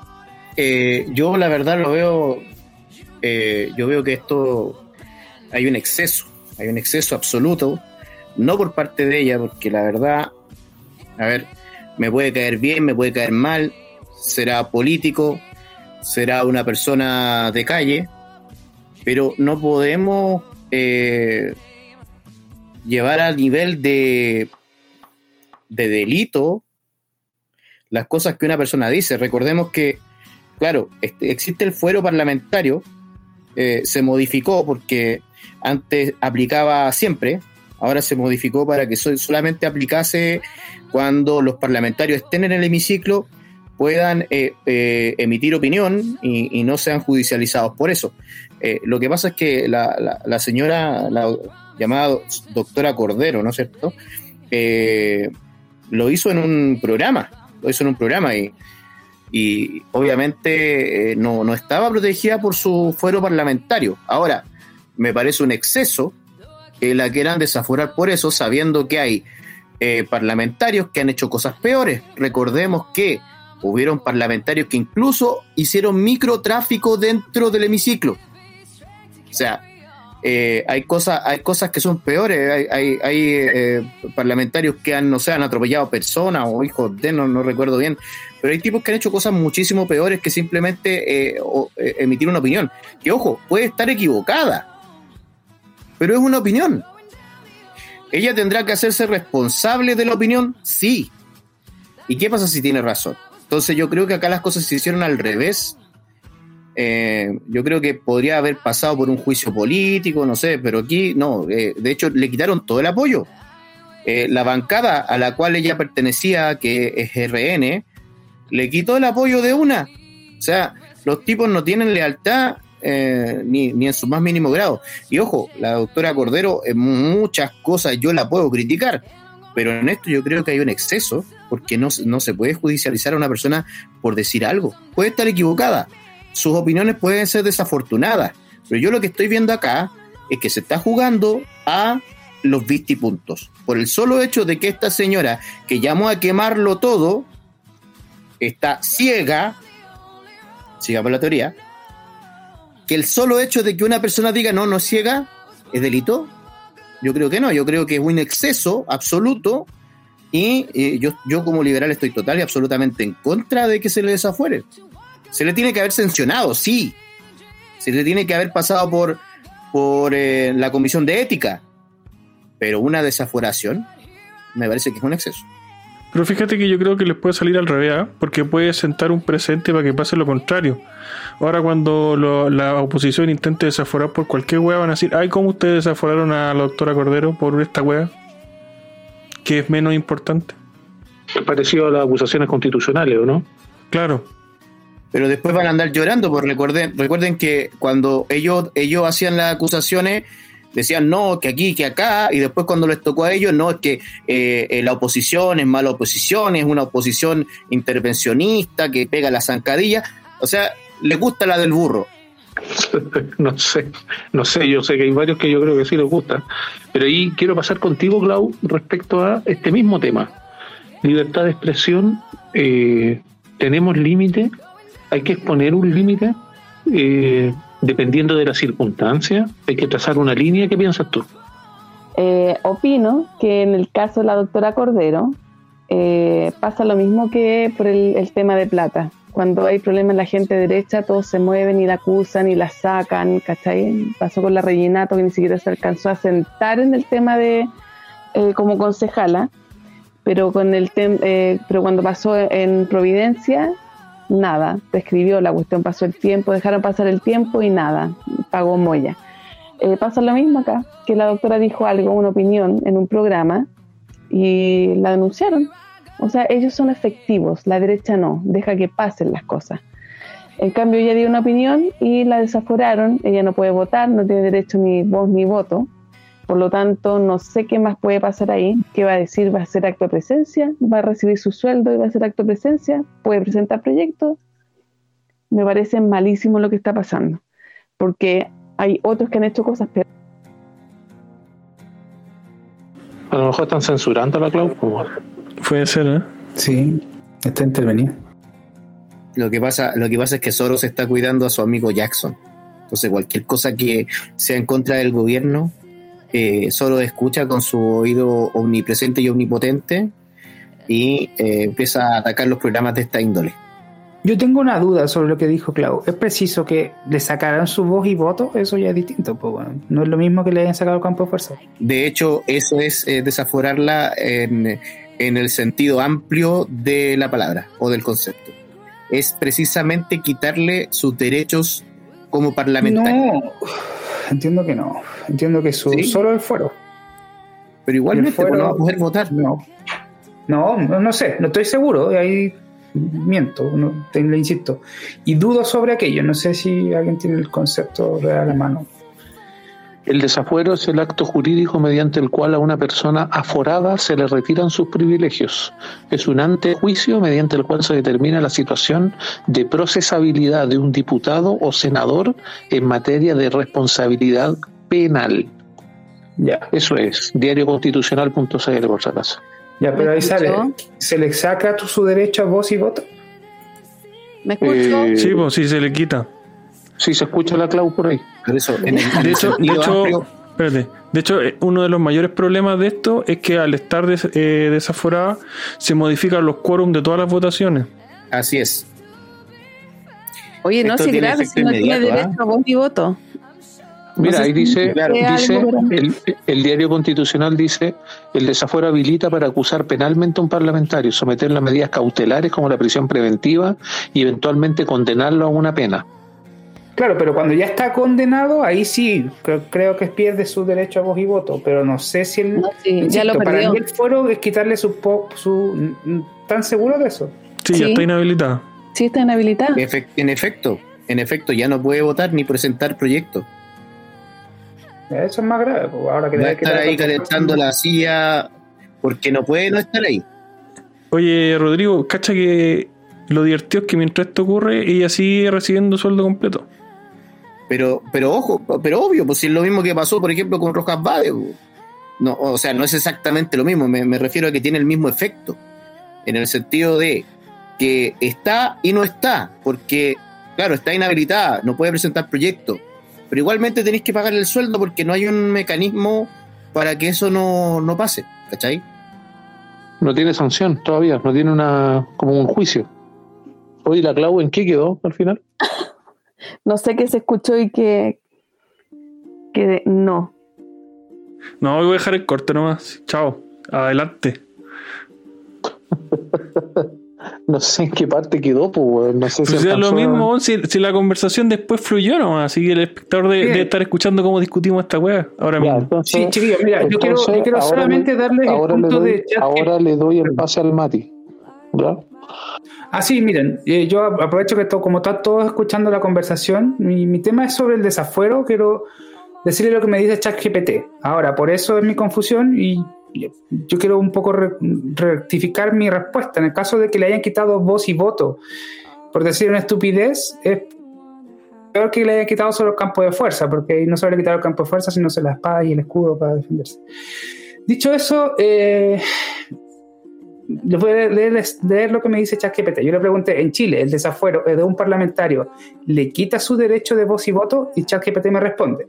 Speaker 3: Eh, yo la verdad lo veo, yo veo que esto hay un exceso, hay un exceso absoluto, no por parte de ella, porque la verdad, a ver, me puede caer bien, me puede caer mal, será político, será una persona de calle, pero no podemos llevar al nivel de, de delito las cosas que una persona dice. Recordemos que, claro, este, existe el fuero parlamentario, eh, se modificó porque antes aplicaba siempre, ahora se modificó para que solamente aplicase cuando los parlamentarios estén en el hemiciclo puedan eh, eh, emitir opinión y, no sean judicializados por eso. lo que pasa es que la, señora, la llamada doctora Cordero, ¿no es cierto? lo hizo en un programa, lo hizo en un programa y y obviamente eh, no, estaba protegida por su fuero parlamentario. Ahora, me parece un exceso que la quieran desaforar por eso, sabiendo que hay eh, parlamentarios que han hecho cosas peores. Recordemos que hubieron parlamentarios que incluso hicieron microtráfico dentro del hemiciclo. O sea, eh, hay cosas hay cosas que son peores hay, hay, parlamentarios que han no sé han atropellado personas o hijos de no, no recuerdo bien pero hay tipos que han hecho cosas muchísimo peores que simplemente eh, eh, emitir una opinión. Que ojo, puede estar equivocada, pero es una opinión. ¿Ella tendrá que hacerse responsable de la opinión? Sí. ¿Y qué pasa si tiene razón? Entonces yo creo que acá las cosas se hicieron al revés. Eh, yo creo que podría haber pasado por un juicio político, no sé, pero aquí no. de hecho, le quitaron todo el apoyo. la bancada a la cual ella pertenecía, que es RN, le quitó el apoyo de una. O sea, los tipos no tienen lealtad eh, ni, en su más mínimo grado. Y ojo, la doctora Cordero, en muchas cosas yo la puedo criticar, pero en esto yo creo que hay un exceso, porque no, no se puede judicializar a una persona por decir algo. Puede estar equivocada, sus opiniones pueden ser desafortunadas, pero yo lo que estoy viendo acá es que se está jugando a los vistipuntos. Por el solo hecho de que esta señora que llamó a quemarlo todo, está ciega, sigamos la teoría, que el solo hecho de que una persona diga no, no es ciega, es delito. Yo creo que no, yo creo que es un exceso absoluto y eh, yo, yo como liberal estoy total y absolutamente en contra de que se le desafuere. Se le tiene que haber sancionado, sí. Se le tiene que haber pasado por, por eh, la comisión de ética. Pero una desaforación me parece que es un exceso.
Speaker 1: Pero fíjate que yo creo que les puede salir al revés, ¿ah? porque puede sentar un presente para que pase lo contrario. Ahora cuando la oposición intente desaforar por cualquier hueá van a decir, ay, ¿cómo ustedes desaforaron a la doctora Cordero por esta hueá? Que es menos importante.
Speaker 2: Es parecido a las acusaciones constitucionales, ¿o no?
Speaker 1: Claro.
Speaker 3: Pero después van a andar llorando, porque recuerden, recuerden que cuando ellos, ellos hacían las acusaciones, decían no, que aquí, que acá, y después cuando les tocó a ellos, no, es que eh, eh, la oposición es mala oposición, es una oposición intervencionista que pega la zancadilla, o sea, les gusta la del burro. (laughs)
Speaker 2: no sé, no sé, yo sé que hay varios que yo creo que sí les gustan, pero ahí quiero pasar contigo, Clau, respecto a este mismo tema. Libertad de expresión, eh, tenemos límite, hay que exponer un límite. Eh, dependiendo de las circunstancias, hay que trazar una línea. ¿Qué piensas tú?
Speaker 6: Eh, opino que en el caso de la doctora Cordero eh, pasa lo mismo que por el, tema de plata. Cuando hay problemas en la gente derecha, todos se mueven y la acusan y la sacan, ¿cachai? Pasó con la Reginato que ni siquiera se alcanzó a sentar en el tema de eh, como concejala, pero con el pero cuando pasó en Providencia nada, escribió la cuestión, pasó el tiempo, dejaron pasar el tiempo y nada, pagó Moya. Eh, pasa lo mismo acá, que la doctora dijo algo, una opinión en un programa y la denunciaron. O sea, ellos son efectivos, la derecha no, deja que pasen las cosas. En cambio, ella dio una opinión y la desaforaron, ella no puede votar, no tiene derecho ni voz ni voto, por lo tanto, no sé qué más puede pasar ahí. ¿Qué va a decir? ¿Va a hacer acto de presencia? ¿Va a recibir su sueldo y va a hacer acto de presencia? ¿Puede presentar proyectos? Me parece malísimo lo que está pasando, porque hay otros que han hecho cosas peores.
Speaker 2: A lo mejor están censurando la Clau.
Speaker 1: Puede ser, ¿eh?
Speaker 5: Sí, está intervenido.
Speaker 3: Lo que pasa, lo que pasa es que Soros está cuidando a su amigo Jackson. Entonces, cualquier cosa que sea en contra del gobierno, eh, solo escucha con su oído omnipresente y omnipotente y eh, empieza a atacar los programas de esta índole.
Speaker 5: Yo tengo una duda sobre lo que dijo Clau. ¿Es preciso que le sacaran su voz y voto? Eso ya es distinto. Pues bueno, no es lo mismo que le hayan sacado el campo de fuerza.
Speaker 3: De hecho, eso es eh, desaforarla en, en el sentido amplio de la palabra o del concepto. Es precisamente quitarle sus derechos como parlamentario.
Speaker 5: No, entiendo que no. Entiendo que su,
Speaker 3: ¿Sí?
Speaker 5: solo el fuero.
Speaker 3: Pero igualmente
Speaker 5: El fuero-
Speaker 3: pues, no va a poder votar.
Speaker 5: No. No, no, no sé, no estoy seguro. Ahí miento, no, te, le insisto. Y dudo sobre aquello. No sé si alguien tiene el concepto real a la mano.
Speaker 2: El desafuero es el acto jurídico mediante el cual a una persona aforada se le retiran sus privilegios. Es un antejuicio mediante el cual se determina la situación de procesabilidad de un diputado o senador en materia de responsabilidad penal.
Speaker 5: Ya,
Speaker 2: Eso es, diarioconstitucional.cl por si acaso.
Speaker 5: ya, pero ahí sale. ¿Se le saca tu- su derecho a voz y voto?
Speaker 6: ¿Me escucho?
Speaker 2: Eh,
Speaker 1: Sí, pues sí se le quita.
Speaker 2: Sí, se escucha la clau por ahí.
Speaker 3: Por eso, en el, en
Speaker 1: De hecho, de hecho,
Speaker 3: amplio,
Speaker 1: espérate. De hecho, eh, uno de los mayores problemas de esto es que al estar des- eh, desaforada se modifican los quórums de todas las votaciones.
Speaker 3: así es.
Speaker 6: Oye, no, si
Speaker 3: efecto
Speaker 6: si no tiene derecho
Speaker 3: ¿ah?
Speaker 6: a voz y voto.
Speaker 2: Mira, ahí dice,
Speaker 3: claro,
Speaker 2: dice el diario constitucional dice, el desafuero habilita para acusar penalmente a un parlamentario, someterlo a medidas cautelares como la prisión preventiva y eventualmente condenarlo a una pena.
Speaker 5: Claro, pero cuando ya está condenado, ahí sí, creo, creo que pierde su derecho a voz y voto, pero no sé si el...
Speaker 6: No, sí, ya lo
Speaker 5: para
Speaker 6: perdió.
Speaker 5: mí el fuero es quitarle su... po- su ¿Tan seguro de eso?
Speaker 1: Sí, ya está inhabilitada.
Speaker 6: Sí, está inhabilitada.
Speaker 3: En efecto, en efecto, ya no puede votar ni presentar proyectos.
Speaker 5: Eso es más grave. pues, Ahora que
Speaker 3: Va a estar ahí calentando la silla porque no puede no estar ahí.
Speaker 1: Oye, Rodrigo, cacha que lo divertido es que mientras esto ocurre, ella sigue recibiendo sueldo completo.
Speaker 3: Pero, pero ojo, pero obvio, pues si es lo mismo que pasó, por ejemplo, con Rojas Bade. po. No, o sea, no es exactamente lo mismo, me, me refiero a que tiene el mismo efecto. En el sentido de que está y no está, porque, claro, está inhabilitada, no puede presentar proyectos, pero igualmente tenéis que pagar el sueldo porque no hay un mecanismo para que eso no, no pase, ¿cachai?
Speaker 2: No tiene sanción todavía, no tiene una como un juicio. Oye, la clau en qué quedó al final? (laughs)
Speaker 6: No sé qué se escuchó y que. que de- no.
Speaker 1: No, voy a dejar el corte nomás. Chao. Adelante. (laughs)
Speaker 2: No sé en qué parte quedó, pues, no sé
Speaker 1: Pues
Speaker 2: si
Speaker 1: es lo
Speaker 2: a-
Speaker 1: mismo si, si la conversación después fluyó nomás. Así que el espectador de- debe estar escuchando cómo discutimos esta wea ahora
Speaker 2: Ya,
Speaker 1: mismo.
Speaker 2: entonces-
Speaker 5: Sí, chiquillos, mira, yo quiero, yo solamente
Speaker 2: le-
Speaker 5: darles el
Speaker 2: le
Speaker 5: punto
Speaker 2: doy-
Speaker 5: de chat.
Speaker 2: Ahora le doy el pase al Mati. ¿Ya?
Speaker 5: Ah, sí, miren, eh, yo aprovecho que como están todos escuchando la conversación, mi, tema es sobre el desafuero, quiero decirle lo que me dice ChatGPT. Ahora, por eso es mi confusión y yo quiero un poco re- rectificar mi respuesta. En el caso de que le hayan quitado voz y voto, por decir una estupidez, es peor que le hayan quitado solo el campo de fuerza, porque no se le quitado el campo de fuerza, sino la espada y el escudo para defenderse. Dicho eso, eh, les voy a leer, leer lo que me dice ChatGPT. Yo le pregunté, en Chile, el desafuero de un parlamentario le quita su derecho de voz y voto y ChatGPT me responde.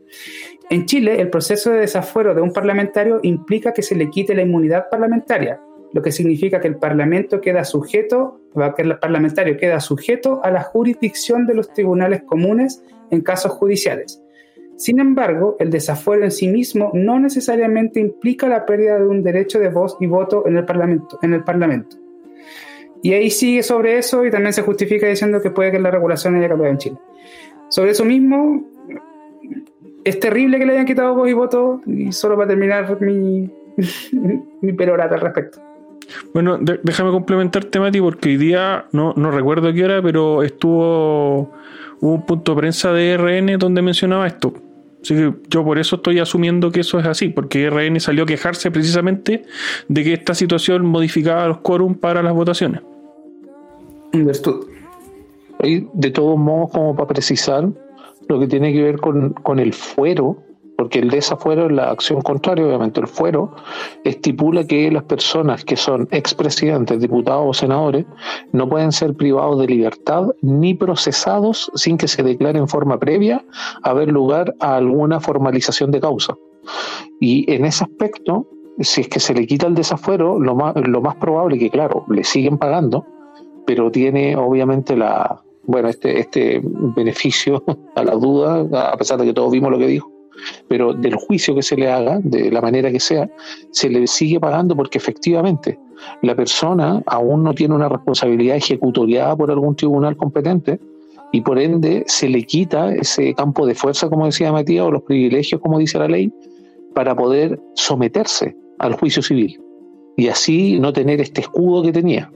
Speaker 5: En Chile, el proceso de desafuero de un parlamentario implica que se le quite la inmunidad parlamentaria, lo que significa que el parlamento queda sujeto, que el parlamentario queda sujeto a la jurisdicción de los tribunales comunes en casos judiciales. Sin embargo, el desafuero en sí mismo no necesariamente implica la pérdida de un derecho de voz y voto en el Parlamento. En el parlamento. Y ahí sigue sobre eso y también se justifica diciendo que puede que la regulación haya cambiado en Chile. Sobre eso mismo, es terrible que le hayan quitado voz y voto y solo para terminar mi, (laughs) mi perorata al respecto.
Speaker 1: Bueno, déjame complementarte, Mati, porque hoy día, no, no recuerdo qué hora, pero estuvo hubo un punto de prensa de RN donde mencionaba esto. Así que yo por eso estoy asumiendo que eso es así, porque RN salió a quejarse precisamente de que esta situación modificaba los quórum para las votaciones.
Speaker 2: De todos modos, como para precisar, lo que tiene que ver con, con el fuero, porque el desafuero es la acción contraria, obviamente el fuero, estipula que las personas que son expresidentes, diputados o senadores no pueden ser privados de libertad ni procesados sin que se declare en forma previa haber lugar a alguna formalización de causa. Y en ese aspecto, si es que se le quita el desafuero, lo más, lo más probable que, claro, le siguen pagando, pero tiene obviamente la bueno este este beneficio (laughs) a la duda a pesar de que todos vimos lo que dijo pero del juicio que se le haga de la manera que sea se le sigue pagando porque efectivamente la persona aún no tiene una responsabilidad ejecutoriada por algún tribunal competente y por ende se le quita ese campo de fuerza, como decía Matías, o los privilegios, como dice la ley, para poder someterse al juicio civil y así no tener este escudo que tenía.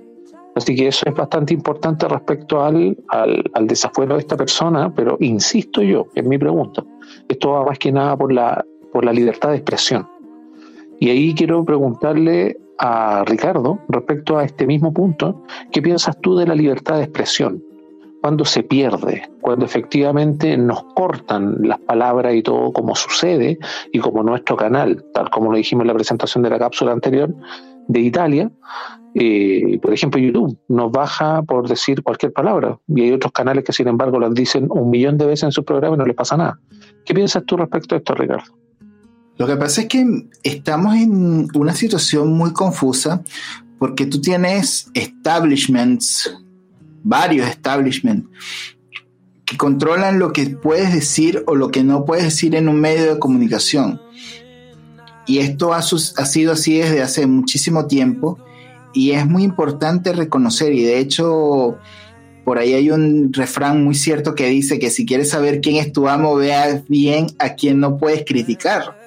Speaker 2: Así que eso es bastante importante respecto al, al, desafuero de esta persona, pero insisto yo en mi pregunta, esto va más que nada por la, por la libertad de expresión. Y ahí quiero preguntarle a Ricardo respecto a este mismo punto, ¿qué piensas tú de la libertad de expresión? Cuando se pierde, cuando efectivamente nos cortan las palabras y todo como sucede y como nuestro canal, tal como lo dijimos en la presentación de la cápsula anterior, de Italia, eh, por ejemplo, YouTube nos baja por decir cualquier palabra y hay otros canales que sin embargo las dicen un millón de veces en su programa y no les pasa nada. ¿Qué piensas tú respecto a esto, Ricardo?
Speaker 4: Lo que pasa es que estamos en una situación muy confusa porque tú tienes establishments, varios establishments, que controlan lo que puedes decir o lo que no puedes decir en un medio de comunicación. Y esto ha, ha sido así desde hace muchísimo tiempo y es muy importante reconocer y de hecho por ahí hay un refrán muy cierto que dice que si quieres saber quién es tu amo, vea bien a quien no puedes criticar.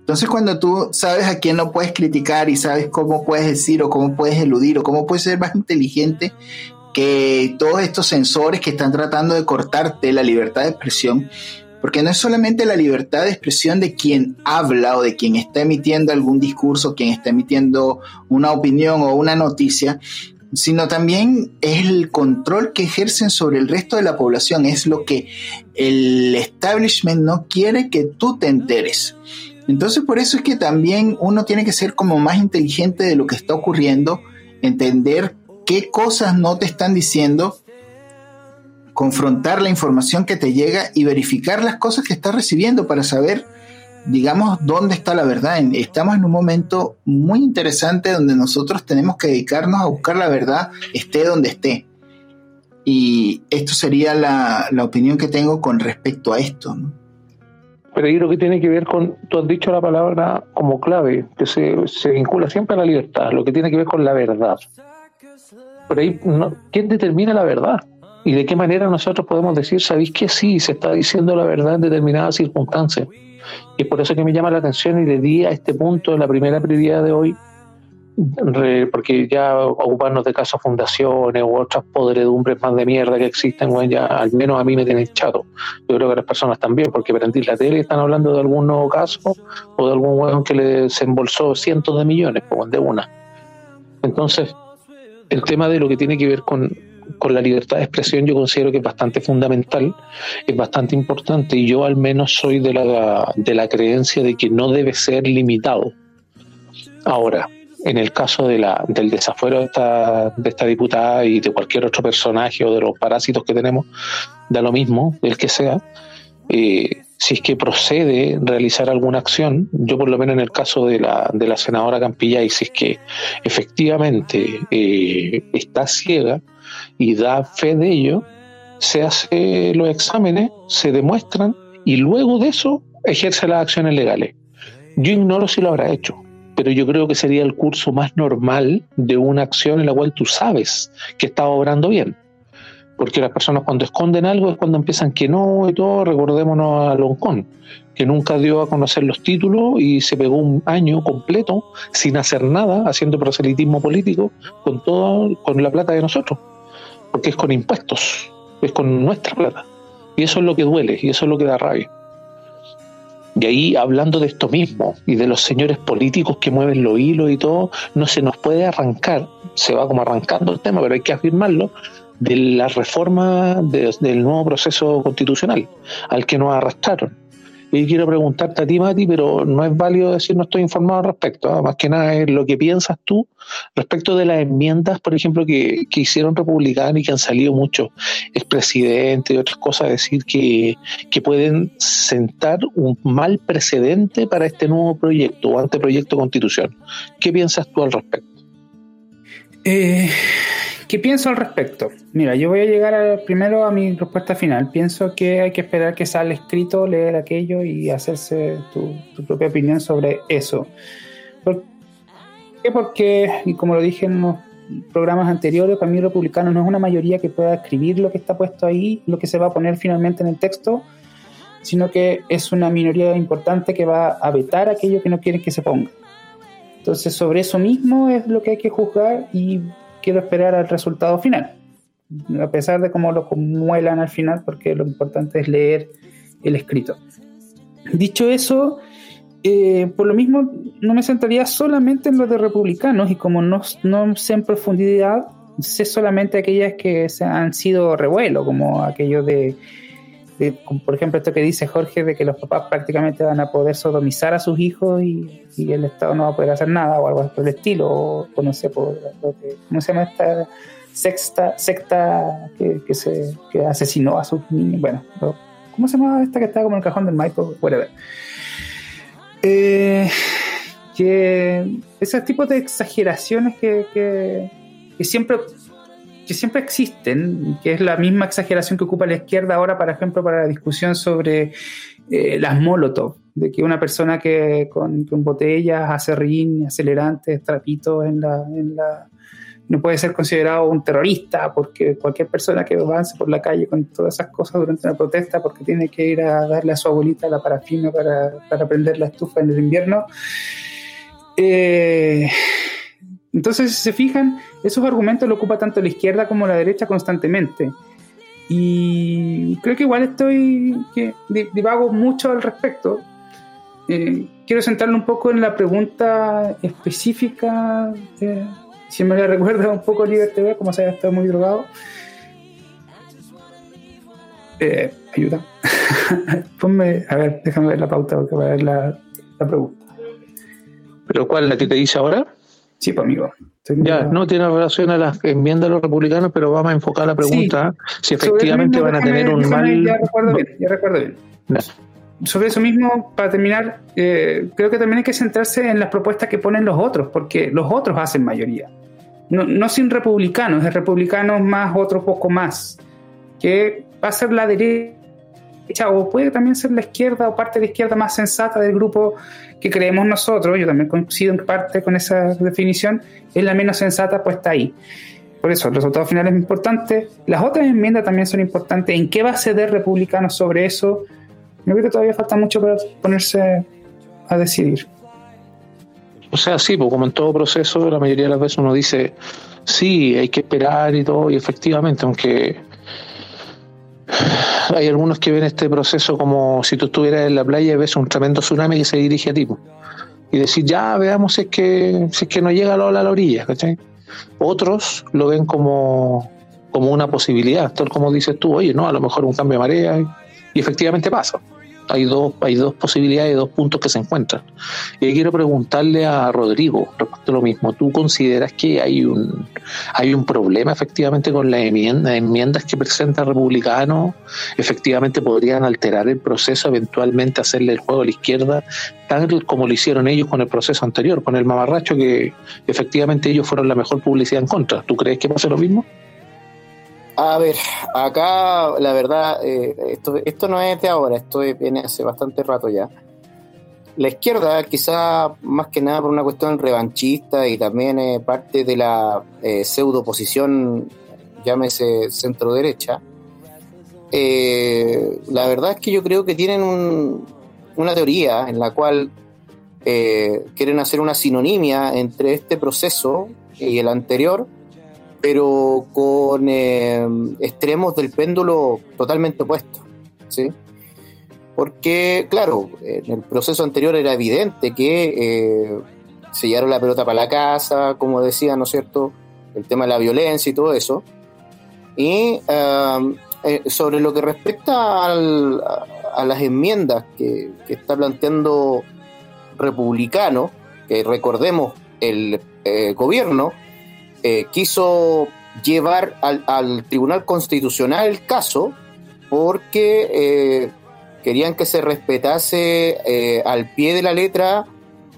Speaker 4: Entonces cuando tú sabes a quién no puedes criticar y sabes cómo puedes decir o cómo puedes eludir o cómo puedes ser más inteligente que todos estos sensores que están tratando de cortarte la libertad de expresión, porque no es solamente la libertad de expresión de quien habla o de quien está emitiendo algún discurso, quien está emitiendo una opinión o una noticia, sino también es el control que ejercen sobre el resto de la población, es lo que el establishment no quiere que tú te enteres. Entonces por eso es que también uno tiene que ser como más inteligente de lo que está ocurriendo, entender qué cosas no te están diciendo confrontar la información que te llega y verificar las cosas que estás recibiendo para saber, digamos, dónde está la verdad. Estamos en un momento muy interesante donde nosotros tenemos que dedicarnos a buscar la verdad, esté donde esté. Y esto sería la, opinión que tengo con respecto a esto.
Speaker 2: Pero ahí lo que tiene que ver con, tú has dicho la palabra como clave, que se, se vincula siempre a la libertad, lo que tiene que ver con la verdad. Pero ahí, ¿quién determina la verdad? y de qué manera nosotros podemos decir, ¿sabéis que sí? Se está diciendo la verdad en determinadas circunstancias. Y es por eso que me llama la atención y le di a este punto la primera prioridad de hoy, porque ya ocuparnos de casos fundaciones u otras podredumbres más de mierda que existen, bueno, ya al menos a mí me tienen chato. Yo creo que las personas también, porque prendí la tele están hablando de algún nuevo caso o de algún hueón que le embolsó cientos de millones, como de una. Entonces, el tema de lo que tiene que ver con con la libertad de expresión yo considero que es bastante fundamental, es bastante importante y yo al menos soy de la, de la creencia de que no debe ser limitado. Ahora, en el caso de la, del desafuero de esta, de esta diputada y de cualquier otro personaje o de los parásitos que tenemos, da lo mismo, el que sea, eh, si es que procede realizar alguna acción, yo por lo menos en el caso de la, de la senadora Campilla, y si es que efectivamente eh, está ciega, y da fe de ello, se hace los exámenes, se demuestran y luego de eso ejerce las acciones legales. Yo ignoro si lo habrá hecho, pero yo creo que sería el curso más normal de una acción en la cual tú sabes que está obrando bien. Porque las personas cuando esconden algo es cuando empiezan que no y todo, recordémonos a Loncón, que nunca dio a conocer los títulos y se pegó un año completo sin hacer nada, haciendo proselitismo político con todo, con la plata de nosotros porque es con impuestos, es con nuestra plata. Y eso es lo que duele, y eso es lo que da rabia. Y ahí, hablando de esto mismo y de los señores políticos que mueven los hilos y todo, no se nos puede arrancar, se va como arrancando el tema, pero hay que afirmarlo, de la reforma del nuevo proceso constitucional al que nos arrastraron. Y quiero preguntarte a ti, Mati, pero no es válido decir no estoy informado al respecto. ¿ah? Más que nada es lo que piensas tú respecto de las enmiendas, por ejemplo, que, hicieron republicanos y que han salido muchos expresidentes y otras cosas, decir que, que pueden sentar un mal precedente para este nuevo proyecto o anteproyecto de constitución. ¿Qué piensas tú al respecto?
Speaker 5: Eh, ¿Qué pienso al respecto? Mira, yo voy a llegar primero a mi respuesta final. Pienso que hay que esperar que salga escrito, leer aquello y hacerse tu, propia opinión sobre eso. ¿Por qué? Porque, y como lo dije en unos, programas anteriores, para mí republicano no es una mayoría que pueda escribir lo que está puesto ahí, lo que se va a poner finalmente en el texto, sino que es una minoría importante que va a vetar aquello que no quieren que se ponga. Entonces, sobre eso mismo es lo que hay que juzgar y quiero esperar al resultado final, a pesar de cómo lo muelan al final, porque lo importante es leer el escrito. Dicho eso, eh, por lo mismo no me centraría solamente en los de republicanos y como no, no sé en profundidad, sé solamente aquellas que se han sido revuelo, como aquellos de, por ejemplo, esto que dice Jorge de que los papás prácticamente van a poder sodomizar a sus hijos y, el Estado no va a poder hacer nada o algo por el estilo, o, no sé, por, ¿cómo se llama esta sexta, secta que, se, que asesinó a sus niños? Bueno, ¿cómo se llama esta que está como en el cajón del Michael? Whatever. Eh, que esos tipos de exageraciones que, que, siempre que siempre existen, que es la misma exageración que ocupa la izquierda ahora, por ejemplo, para la discusión sobre eh, las molotov, de que una persona que con, con botellas, acerrín, acelerantes, trapitos en la, en la, no puede ser considerado un terrorista, porque cualquier persona que avance por la calle con todas esas cosas durante una protesta, porque tiene que ir a darle a su abuelita la parafina para, para prender la estufa en el invierno. Eh, entonces, si se fijan, esos argumentos lo ocupa tanto la izquierda como la derecha constantemente. Y creo que igual estoy, que divago mucho al respecto. Eh, quiero centrarlo un poco en la pregunta específica si me (laughs) recuerda un poco Liberty como se había estado muy drogado. Eh, ayuda. (laughs) Ponme, a ver, déjame ver la pauta porque voy a ver la, pregunta.
Speaker 2: ¿Pero cuál? ¿La que te dice ahora?
Speaker 5: Sí, pues amigo.
Speaker 2: Ya, no tiene relación a las enmiendas de los republicanos, pero vamos a enfocar la pregunta si efectivamente van a tener un mal.
Speaker 5: Ya recuerdo bien, ya recuerdo bien sobre eso mismo, para terminar, eh, creo que también hay que centrarse en las propuestas que ponen los otros, porque los otros hacen mayoría. No, no sin republicanos, es republicanos más otro poco más, que va a ser la derecha o puede también ser la izquierda o parte de la izquierda más sensata del grupo que creemos nosotros, yo también coincido en parte con esa definición, es la menos sensata puesta ahí. Por eso, el resultado final es importante. Las otras enmiendas también son importantes. ¿En qué va a ceder republicanos sobre eso? Yo creo que todavía falta mucho para ponerse a decidir.
Speaker 2: O sea, sí, pues como en todo proceso, la mayoría de las veces uno dice, sí, hay que esperar y todo, y efectivamente, aunque (laughs) hay algunos que ven este proceso como si tú estuvieras en la playa y ves un tremendo tsunami que se dirige a ti. Y decir, ya veamos si es que, si es que no llega la a la orilla, ¿cachai? Otros lo ven como, como una posibilidad, tal como dices tú, oye, no, a lo mejor un cambio de marea, y efectivamente pasa hay dos, hay dos posibilidades, dos puntos que se encuentran. Y quiero preguntarle a Rodrigo respecto a lo mismo. ¿Tú consideras que hay un, hay un problema efectivamente con las enmiendas, que presenta republicano? ¿Efectivamente podrían alterar el proceso, eventualmente hacerle el juego a la izquierda, tal como lo hicieron ellos con el proceso anterior, con el mamarracho, que efectivamente ellos fueron la mejor publicidad en contra? ¿Tú crees que pasa lo mismo?
Speaker 3: A ver, acá la verdad, eh, esto, esto no es de ahora, esto viene hace bastante rato ya. La izquierda, quizá más que nada por una cuestión revanchista y también eh, parte de la eh, pseudo oposición, llámese centro-derecha, la verdad es que yo creo que tienen una teoría en la cual quieren hacer una sinonimia entre este proceso y el anterior pero con eh, extremos del péndulo totalmente opuestos, ¿sí? Porque, claro, en el proceso anterior era evidente que eh, se la pelota para la casa, como decía, ¿no es cierto? El tema de la violencia y todo eso. Y eh, sobre lo que respecta a, las enmiendas que, que, está planteando Republicano, que recordemos el gobierno eh, quiso llevar al, Tribunal Constitucional el caso porque eh, querían que se respetase eh, al pie de la letra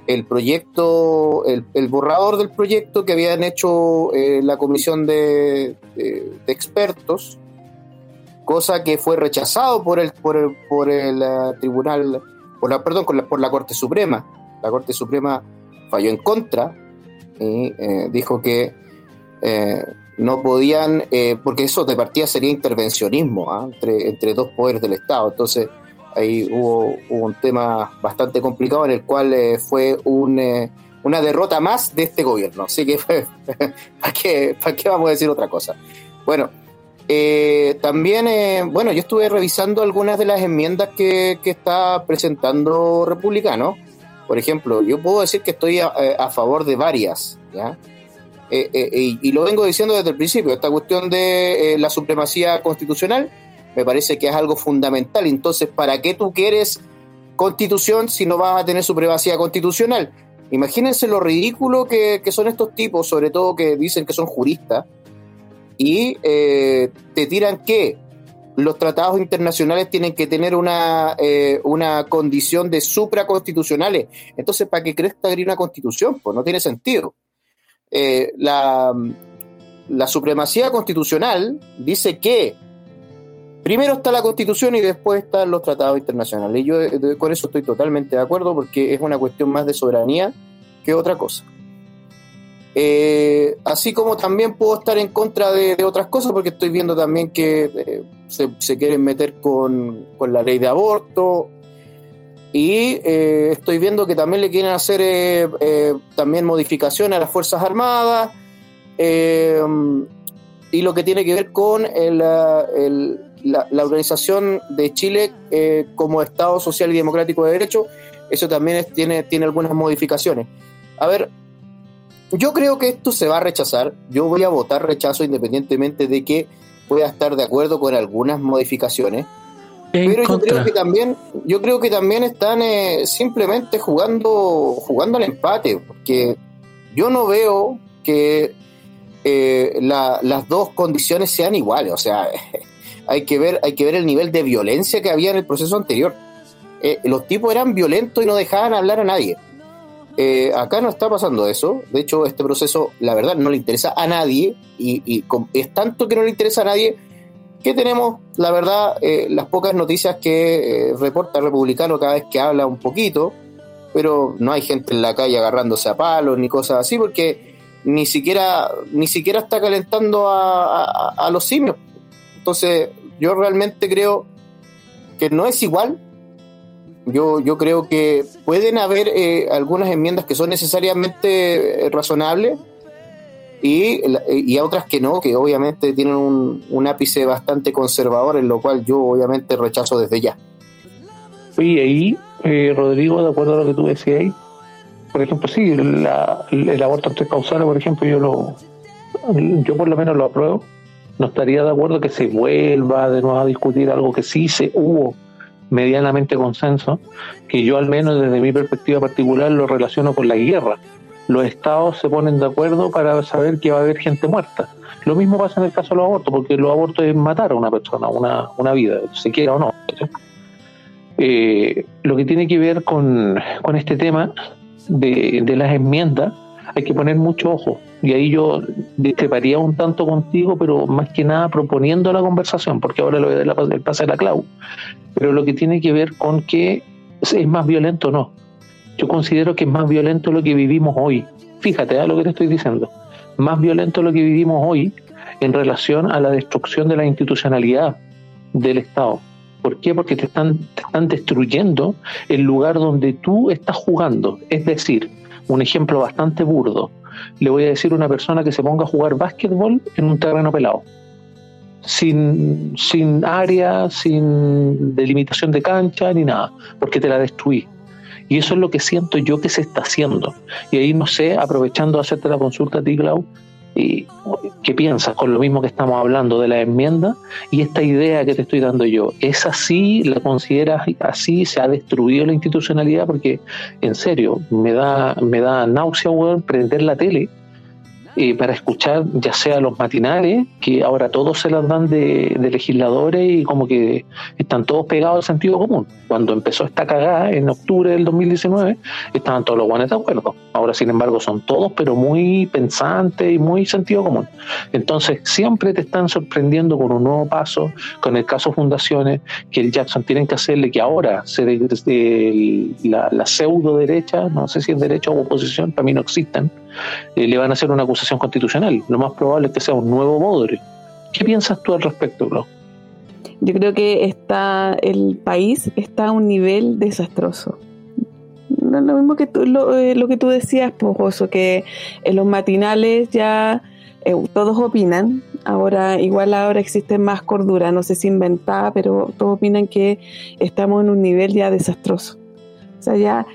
Speaker 3: el proyecto, el, borrador del proyecto que habían hecho la comisión de, expertos, cosa que fue rechazado por el, por el, por el tribunal, por la, perdón, por la Corte Suprema. La Corte Suprema falló en contra y dijo que eh, no podían, eh, porque eso de partida sería intervencionismo ¿ah? entre, entre dos poderes del Estado. Entonces ahí hubo, un tema bastante complicado en el cual fue un, una derrota más de este gobierno. Así que, (laughs) ¿para qué, ¿para qué vamos a decir otra cosa? Bueno, también, bueno, yo estuve revisando algunas de las enmiendas que, que está presentando Republicano. Por ejemplo, yo puedo decir que estoy a, a favor de varias, ¿ya? Eh, eh, y, lo vengo diciendo desde el principio, esta cuestión de eh, la supremacía constitucional me parece que es algo fundamental. Entonces, ¿para qué tú quieres constitución si no vas a tener supremacía constitucional? Imagínense lo ridículo que, son estos tipos, sobre todo que dicen que son juristas, y te tiran que los tratados internacionales tienen que tener una, una condición de supraconstitucionales. Entonces, ¿para qué crees que una constitución? Pues no tiene sentido. Eh, la, la supremacía constitucional dice que primero está la constitución y después están los tratados internacionales. Y yo eh, con eso estoy totalmente de acuerdo porque es una cuestión más de soberanía que otra cosa. Eh, así como también puedo estar en contra de, otras cosas porque estoy viendo también que se, quieren meter con, con, la ley de aborto y eh, estoy viendo que también le quieren hacer eh, eh, también modificaciones a las Fuerzas Armadas y lo que tiene que ver con la, organización de Chile como Estado Social y Democrático de Derecho, eso también tiene, tiene algunas modificaciones. A ver, yo creo que esto se va a rechazar, yo voy a votar rechazo independientemente de que pueda estar de acuerdo con algunas modificaciones pero yo creo que también, yo creo que también están eh, simplemente jugando, jugando al empate, porque yo no veo que eh, las dos condiciones sean iguales. O sea, (laughs) hay que ver, hay que ver el nivel de violencia que había en el proceso anterior. Eh, los tipos eran violentos y no dejaban hablar a nadie. acá no está pasando eso. De hecho, este proceso, la verdad, no le interesa a nadie. Y, y es tanto que no le interesa a nadie que tenemos, la verdad, eh, las pocas noticias que eh, reporta el republicano cada vez que habla un poquito, pero no hay gente en la calle agarrándose a palos ni cosas así, porque ni siquiera, ni siquiera está calentando a, los simios. Entonces, yo realmente creo que no es igual. Yo, yo creo que pueden haber eh, algunas enmiendas que son necesariamente razonables, y, y otras que no, que obviamente tienen un, ápice bastante conservador, en lo cual yo obviamente rechazo desde ya.
Speaker 2: Y ahí, eh, Rodrigo, de acuerdo a lo que tú decías por ejemplo, sí, el aborto entre causales, por ejemplo, yo lo yo por lo menos lo apruebo. No estaría de acuerdo que se vuelva de nuevo a discutir algo que sí se hubo medianamente consenso, que yo al menos desde mi perspectiva particular lo relaciono con la guerra los estados se ponen de acuerdo para saber que va a haber gente muerta. Lo mismo pasa en el caso de los abortos, porque los abortos es matar a una persona, una, una vida, se quiera o no. Eh, lo que tiene que ver con, este tema de, de, las enmiendas, hay que poner mucho ojo. Y ahí yo discreparía un tanto contigo, pero más que nada proponiendo la conversación, porque ahora lo voy a dar el pase de la clau. Pero lo que tiene que ver con que es más violento o no yo considero que es más violento lo que vivimos hoy. Fíjate a ¿eh? lo que te estoy diciendo. Más violento lo que vivimos hoy en relación a la destrucción de la institucionalidad del Estado. ¿Por qué? Porque te están, te están destruyendo el lugar donde tú estás jugando. Es decir, un ejemplo bastante burdo. Le voy a decir a una persona que se ponga a jugar básquetbol en un terreno pelado. Sin, sin área, sin delimitación de cancha ni nada, porque te la destruí. Y eso es lo que siento yo que se está haciendo. Y ahí no sé, aprovechando de hacerte la consulta a ti, Clau, y, ¿qué piensas con lo mismo que estamos hablando de la enmienda y esta idea que te estoy dando yo? ¿Es así? ¿La consideras así? ¿Se ha destruido la institucionalidad? Porque, en serio, me da, me da náusea, prender la tele eh, para escuchar ya sea los matinales, que ahora todos se las dan de, legisladores y como que están todos pegados al sentido común. Cuando empezó esta cagada en octubre del 2019, estaban todos los guanes de acuerdo. Ahora, sin embargo, son todos, pero muy pensantes y muy sentido común. Entonces, siempre te están sorprendiendo con un nuevo paso, con el caso Fundaciones, que el Jackson tienen que hacerle que ahora se la, la pseudo derecha, no sé si es derecha o oposición, para mí no existen, eh, le van a hacer una acusación constitucional. Lo más probable es que sea un nuevo Bodre. ¿Qué piensas tú al respecto, Bro?
Speaker 6: Yo creo que está el país está a un nivel desastroso. lo mismo que tú, lo, eh, que tú decías, Pojoso, que en los matinales ya eh, todos opinan. Ahora, igual ahora existe más cordura, no sé si inventada, pero todos opinan que estamos en un nivel ya desastroso. O sea, ya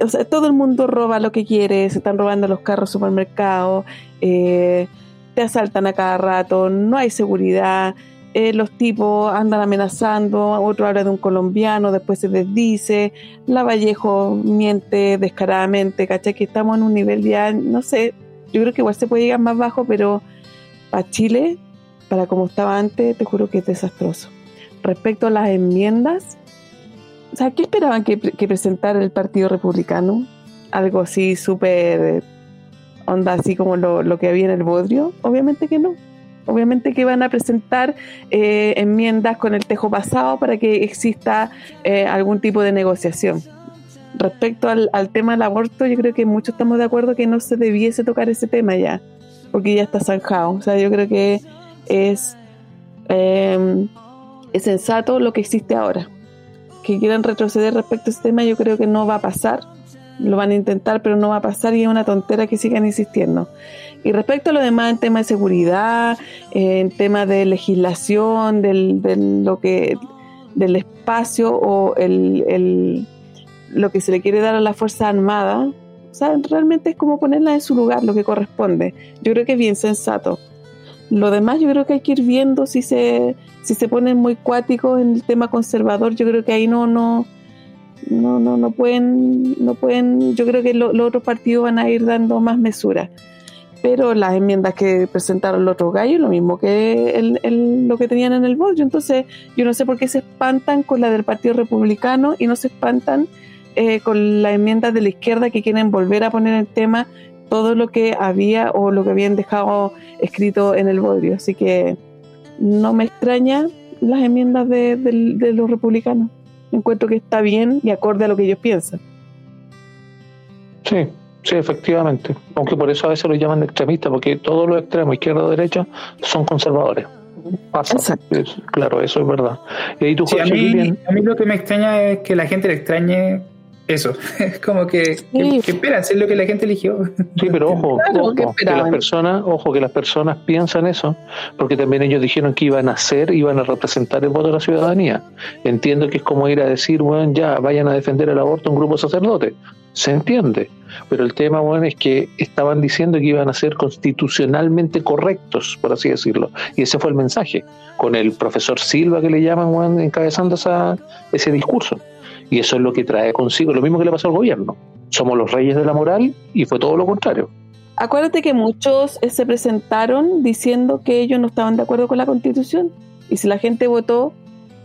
Speaker 6: o sea, todo el mundo roba lo que quiere, se están robando los carros supermercados, eh, te asaltan a cada rato, no hay seguridad, eh, los tipos andan amenazando, otro habla de un colombiano, después se desdice, la Vallejo miente descaradamente, ¿cachai? Que estamos en un nivel ya, no sé, yo creo que igual se puede llegar más bajo, pero para Chile, para como estaba antes, te juro que es desastroso. Respecto a las enmiendas, o sea, ¿qué esperaban que, presentara el Partido Republicano? Algo así súper onda, así como lo, que había en el Bodrio. Obviamente que no. Obviamente que van a presentar eh, enmiendas con el tejo pasado para que exista eh, algún tipo de negociación. Respecto al, tema del aborto, yo creo que muchos estamos de acuerdo que no se debiese tocar ese tema ya, porque ya está zanjado. O sea, yo creo que es, eh, es sensato lo que existe ahora que quieran retroceder respecto a este tema, yo creo que no va a pasar. Lo van a intentar, pero no va a pasar y es una tontera que sigan insistiendo. Y respecto a lo demás, en tema de seguridad, en tema de legislación, del, lo que, del espacio o el, lo que se le quiere dar a la Fuerza Armada, o sea, realmente es como ponerla en su lugar, lo que corresponde. Yo creo que es bien sensato. Lo demás yo creo que hay que ir viendo si se, si se ponen muy cuáticos en el tema conservador, yo creo que ahí no, no, no, no, no pueden, no pueden, yo creo que los otros partidos van a ir dando más mesura. Pero las enmiendas que presentaron los otros gallos, lo mismo que el, lo que tenían en el bollo. Entonces, yo no sé por qué se espantan con la del Partido Republicano y no se espantan eh, con las enmiendas de la izquierda que quieren volver a poner en tema todo lo que había o lo que habían dejado escrito en el bodrio. Así que no me extraña las enmiendas de, los republicanos. Encuentro que está bien y acorde a lo que ellos piensan.
Speaker 2: Sí, sí, efectivamente. Aunque por eso a veces lo llaman extremistas, porque todos los extremos, izquierda o derecha, son conservadores. claro, eso es verdad. Y tú,
Speaker 5: a, mí, a mí lo que me extraña es que la gente le extrañe eso, es (laughs) como que, que, esperan, es lo que la gente eligió.
Speaker 2: Sí, pero ojo, que, las personas, ojo, que las personas piensan eso, porque también ellos dijeron que iban a hacer, iban a representar el voto de la ciudadanía. Entiendo que es como ir a decir, bueno, ya vayan a defender el aborto un grupo de sacerdotes. Se entiende. Pero el tema, bueno, es que estaban diciendo que iban a ser constitucionalmente correctos, por así decirlo. Y ese fue el mensaje, con el profesor Silva que le llaman, bueno, encabezando esa, ese discurso. Y eso es lo que trae consigo, lo mismo que le pasó al gobierno. Somos los reyes de la moral y fue todo lo contrario.
Speaker 6: Acuérdate que muchos eh, se presentaron diciendo que ellos no estaban de acuerdo con la constitución. Y si la gente votó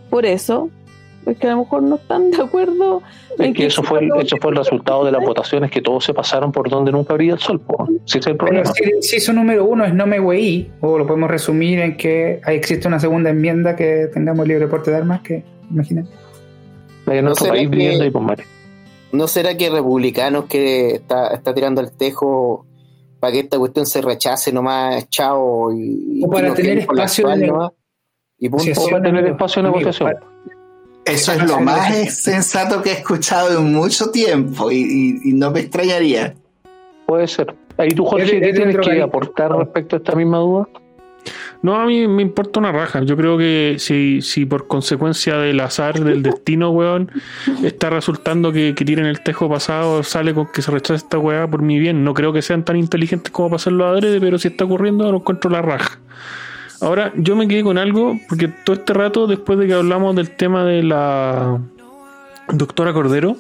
Speaker 6: por eso, pues que a lo mejor no están de acuerdo.
Speaker 2: Es que, eso fue, eso fue el resultado de las votaciones, que todos se pasaron por donde nunca habría el sol. Si, es el problema.
Speaker 5: si, eso número uno es no me güey, o lo podemos resumir en que existe una segunda enmienda que tengamos libre porte de armas, que
Speaker 3: ¿No, será que, ¿No será que republicanos que está, está tirando el tejo para que esta cuestión se rechace nomás, chao? Y,
Speaker 5: o para tener espacio de
Speaker 2: y para tener espacio de negociación.
Speaker 4: Eso es lo más (laughs) sensato que he escuchado en mucho tiempo y, no me extrañaría.
Speaker 2: Puede ser. Ahí tú, Jorge, ¿qué tienes que aportar respecto a esta misma duda?
Speaker 1: No, a mí me importa una raja. Yo creo que si, si por consecuencia del azar, del destino, weón, está resultando que, tiren el tejo pasado, sale con que se rechace esta weá por mi bien. No creo que sean tan inteligentes como para hacerlo adrede, pero si está ocurriendo, lo encuentro la raja. Ahora, yo me quedé con algo, porque todo este rato, después de que hablamos del tema de la doctora Cordero,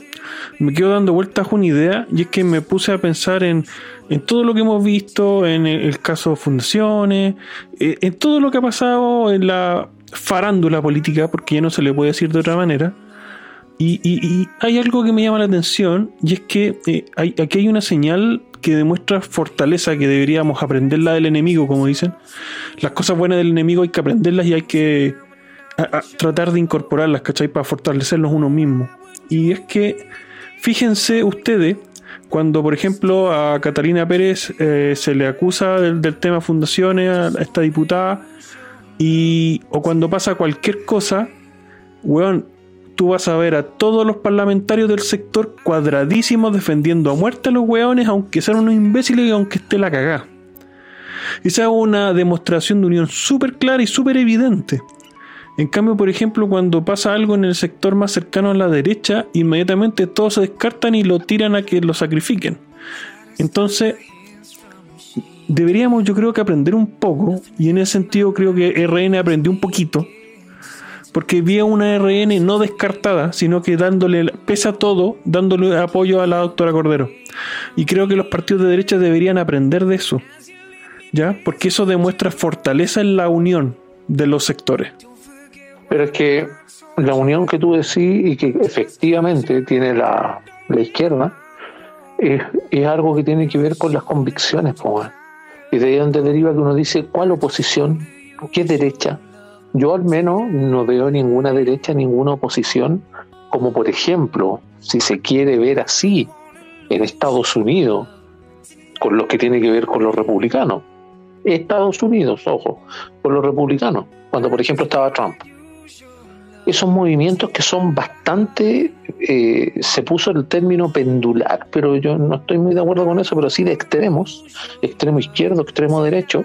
Speaker 1: me quedo dando vueltas una idea y es que me puse a pensar en, en todo lo que hemos visto, en el, caso de fundaciones, eh, en todo lo que ha pasado en la farándula política, porque ya no se le puede decir de otra manera. Y, y- y hay algo que me llama la atención y es que eh, hay, aquí hay una señal que demuestra fortaleza que deberíamos aprenderla del enemigo, como dicen. Las cosas buenas del enemigo hay que aprenderlas y hay que a- tratar de incorporarlas, ¿cachai? Para fortalecerlos uno mismo. Y es que, fíjense ustedes, cuando por ejemplo a Catalina Pérez eh, se le acusa del, tema fundaciones, a esta diputada, y, o cuando pasa cualquier cosa, weón, tú vas a ver a todos los parlamentarios del sector cuadradísimos defendiendo a muerte a los weones, aunque sean unos imbéciles y aunque esté la cagá. Esa es una demostración de unión súper clara y súper evidente. En cambio, por ejemplo, cuando pasa algo en el sector más cercano a la derecha, inmediatamente todos se descartan y lo tiran a que lo sacrifiquen. Entonces, deberíamos yo creo que aprender un poco, y en ese sentido creo que RN aprendió un poquito, porque vi una RN no descartada, sino que dándole, pese a todo, dándole apoyo a la doctora Cordero. Y creo que los partidos de derecha deberían aprender de eso, ¿ya? Porque eso demuestra fortaleza en la unión de los sectores.
Speaker 2: Pero es que la unión que tú decís y que efectivamente tiene la, la izquierda es, es algo que tiene que ver con las convicciones. Y de ahí donde deriva que uno dice, ¿cuál oposición? ¿Qué derecha? Yo al menos no veo ninguna derecha, ninguna oposición, como por ejemplo, si se quiere ver así en Estados Unidos, con lo que tiene que ver con los republicanos. Estados Unidos, ojo, con los republicanos, cuando por ejemplo estaba Trump esos movimientos que son bastante, eh, se puso el término pendular, pero yo no estoy muy de acuerdo con eso, pero sí de extremos, extremo izquierdo, extremo derecho,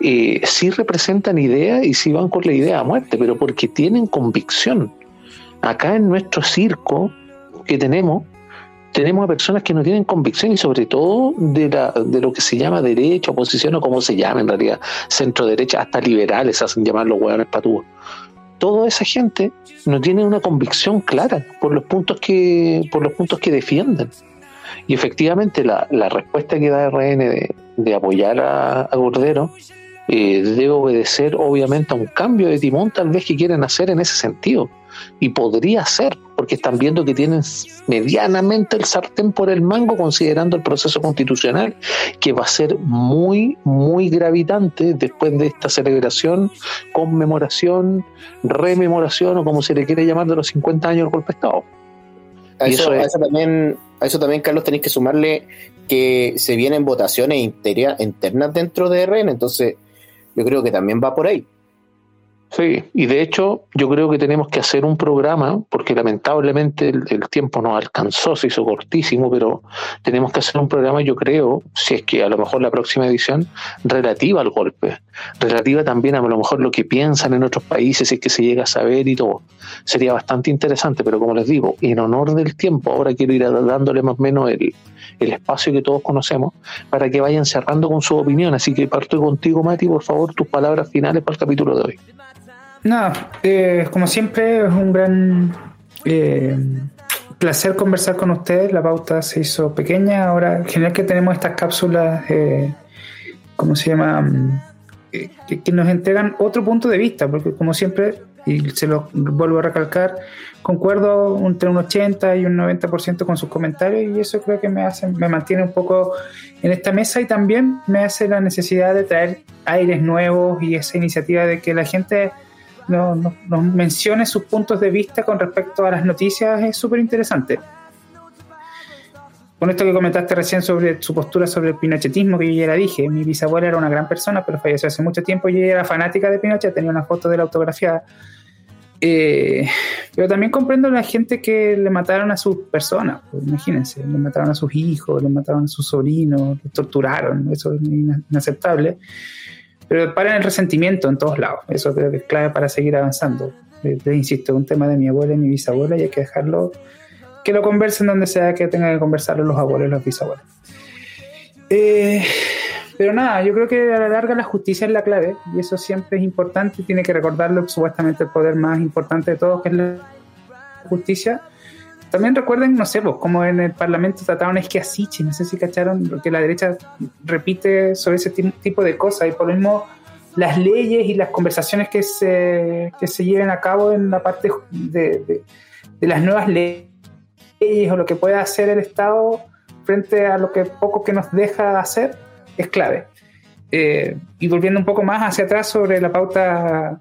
Speaker 2: eh, sí representan ideas y sí van con la idea a muerte, pero porque tienen convicción. Acá en nuestro circo que tenemos, tenemos a personas que no tienen convicción y sobre todo de, la, de lo que se llama derecha, oposición o como se llama en realidad, centro derecha, hasta liberales hacen llamar los hueones patúos toda esa gente no tiene una convicción clara por los puntos que, por los puntos que defienden. Y efectivamente la, la respuesta que da RN de, apoyar a, a Cordero eh, debe obedecer obviamente a un cambio de timón tal vez que quieren hacer en ese sentido. Y podría ser, porque están viendo que tienen medianamente el sartén por el mango considerando el proceso constitucional, que va a ser muy, muy gravitante después de esta celebración, conmemoración, rememoración o como se le quiere llamar de los 50 años del golpe de Estado.
Speaker 3: A eso,
Speaker 2: eso es-
Speaker 3: a eso también, a eso también, Carlos, tenéis que sumarle que se vienen votaciones internas dentro de RN, entonces yo creo que también va por ahí.
Speaker 2: Sí, y de hecho yo creo que tenemos que hacer un programa, porque lamentablemente el, tiempo nos alcanzó, se hizo cortísimo, pero tenemos que hacer un programa, yo creo, si es que a lo mejor la próxima edición, relativa al golpe, relativa también a lo mejor lo que piensan en otros países, si es que se llega a saber y todo. Sería bastante interesante, pero como les digo, en honor del tiempo, ahora quiero ir dándole más o menos el, el espacio que todos conocemos para que vayan cerrando con su opinión. Así que parto contigo, Mati, por favor, tus palabras finales para el capítulo de hoy.
Speaker 5: Nada, eh, como siempre es un gran eh, placer conversar con ustedes. La pauta se hizo pequeña. Ahora, genial que tenemos estas cápsulas, eh, ¿cómo se llama? Mm, eh, que, que nos entregan otro punto de vista, porque como siempre, y se lo vuelvo a recalcar, concuerdo entre un 80 y un 90% con sus comentarios y eso creo que me hace, me mantiene un poco en esta mesa y también me hace la necesidad de traer aires nuevos y esa iniciativa de que la gente no- no- nos mencione sus puntos de vista con respecto a las noticias es súper interesante. Con esto que comentaste recién sobre su postura sobre el pinochetismo, que yo ya la dije, mi bisabuela era una gran persona, pero falleció hace mucho tiempo y ella era fanática de Pinochet, tenía una foto de la autografía. Eh, pero también comprendo la gente que le mataron a sus personas, pues, imagínense, le mataron a sus hijos, le mataron a sus sobrinos, los torturaron, eso es ina- inaceptable. Pero paren el resentimiento en todos lados, eso creo que es clave para seguir avanzando. Eh, eh, insisto, un tema de mi abuela y mi bisabuela y hay que dejarlo que lo conversen donde sea que tengan que conversarlo los abuelos y los bisabuelos. Eh, pero nada, yo creo que a la larga la justicia es la clave y eso siempre es importante y tiene que recordarlo supuestamente el poder más importante de todos, que es la justicia. También recuerden, no sé, pues, como en el Parlamento trataron Esquiasichi, no sé si cacharon lo que la derecha repite sobre ese tipo de cosas y por lo mismo las leyes y las conversaciones que se, que se lleven a cabo en la parte de, de, las nuevas leyes o lo que pueda hacer el Estado frente a lo que poco que nos deja hacer es clave. Eh, y volviendo un poco más hacia atrás sobre la pauta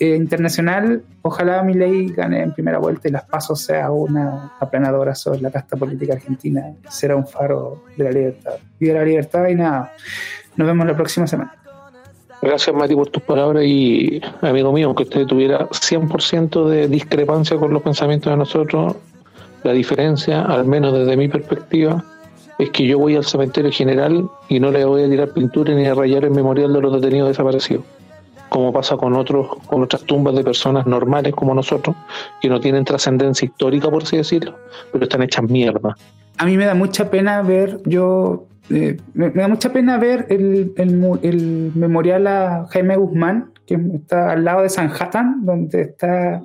Speaker 5: eh, internacional, ojalá mi ley gane en primera vuelta y las pasos sea una aplanadora sobre la casta política argentina. Será un faro de la libertad. De la libertad y nada. Nos vemos la próxima semana.
Speaker 2: Gracias, Mati, por tus palabras y, amigo mío, aunque usted tuviera 100% de discrepancia con los pensamientos de nosotros, la diferencia, al menos desde mi perspectiva, es que yo voy al cementerio general y no le voy a tirar pintura ni a rayar el memorial de los detenidos desaparecidos, como pasa con otros, con otras tumbas de personas normales como nosotros, que no tienen trascendencia histórica, por así decirlo, pero están hechas mierda.
Speaker 5: A mí me da mucha pena ver, yo eh, me, da mucha pena ver el, el, memorial a Jaime Guzmán, que está al lado de San Sanhattan, donde está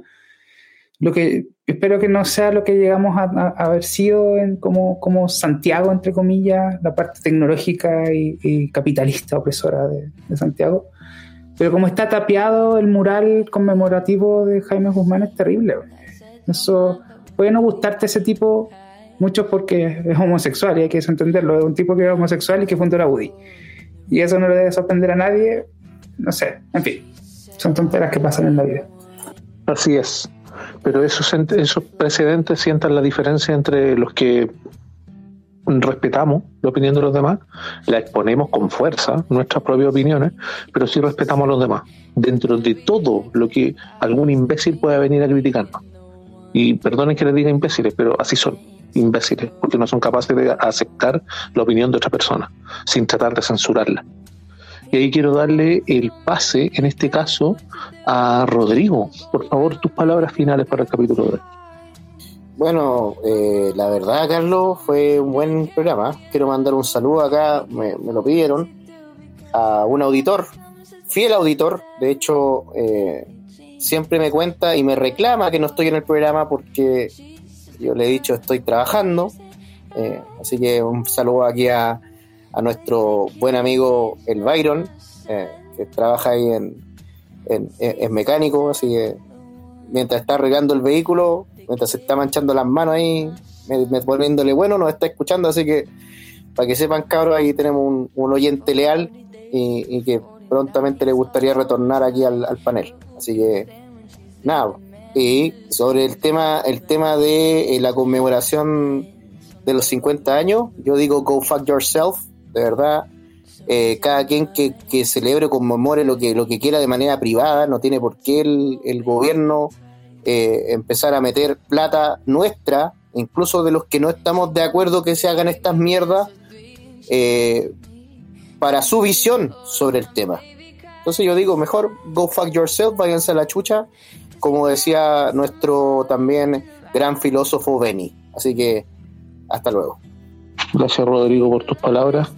Speaker 5: lo que espero que no sea lo que llegamos a, haber sido en como, como Santiago, entre comillas, la parte tecnológica y, capitalista opresora de, Santiago. Pero como está tapiado el mural conmemorativo de Jaime Guzmán es terrible. Eso puede no gustarte ese tipo mucho porque es homosexual y hay que entenderlo. Es un tipo que es homosexual y que fundó la UDI. Y eso no le debe sorprender a nadie. No sé, en fin, son tonteras que pasan en la vida.
Speaker 2: Así es. Pero esos, esos precedentes sientan la diferencia entre los que respetamos la opinión de los demás, la exponemos con fuerza, nuestras propias opiniones, pero sí respetamos a los demás, dentro de todo lo que algún imbécil pueda venir a criticarnos. Y perdonen que les diga imbéciles, pero así son, imbéciles, porque no son capaces de aceptar la opinión de otra persona, sin tratar de censurarla. Y ahí quiero darle el pase, en este caso, a Rodrigo. Por favor, tus palabras finales para el capítulo de hoy.
Speaker 3: Bueno, eh, la verdad, Carlos, fue un buen programa. Quiero mandar un saludo acá, me, lo pidieron, a un auditor, fiel auditor. De hecho, eh, siempre me cuenta y me reclama que no estoy en el programa porque yo le he dicho estoy trabajando. Eh, así que un saludo aquí a, a nuestro buen amigo el Byron, eh, que trabaja ahí en, en, mecánico, así que mientras está arreglando el vehículo, mientras se está manchando las manos ahí, me, poniéndole bueno, nos está escuchando, así que para que sepan cabros, ahí tenemos un, oyente leal y, que prontamente le gustaría retornar aquí al, panel. Así que nada, y sobre el tema, el tema de eh, la conmemoración de los 50 años, yo digo go fuck yourself, de verdad. Eh, cada quien que, que, celebre conmemore lo que, lo que quiera de manera privada, no tiene por qué el, gobierno eh, empezar a meter plata nuestra, incluso de los que no estamos de acuerdo que se hagan estas mierdas, eh, para su visión sobre el tema. Entonces yo digo, mejor go fuck yourself, váyanse a la chucha, como decía nuestro también gran filósofo Benny. Así que hasta luego.
Speaker 2: Gracias Rodrigo por tus palabras.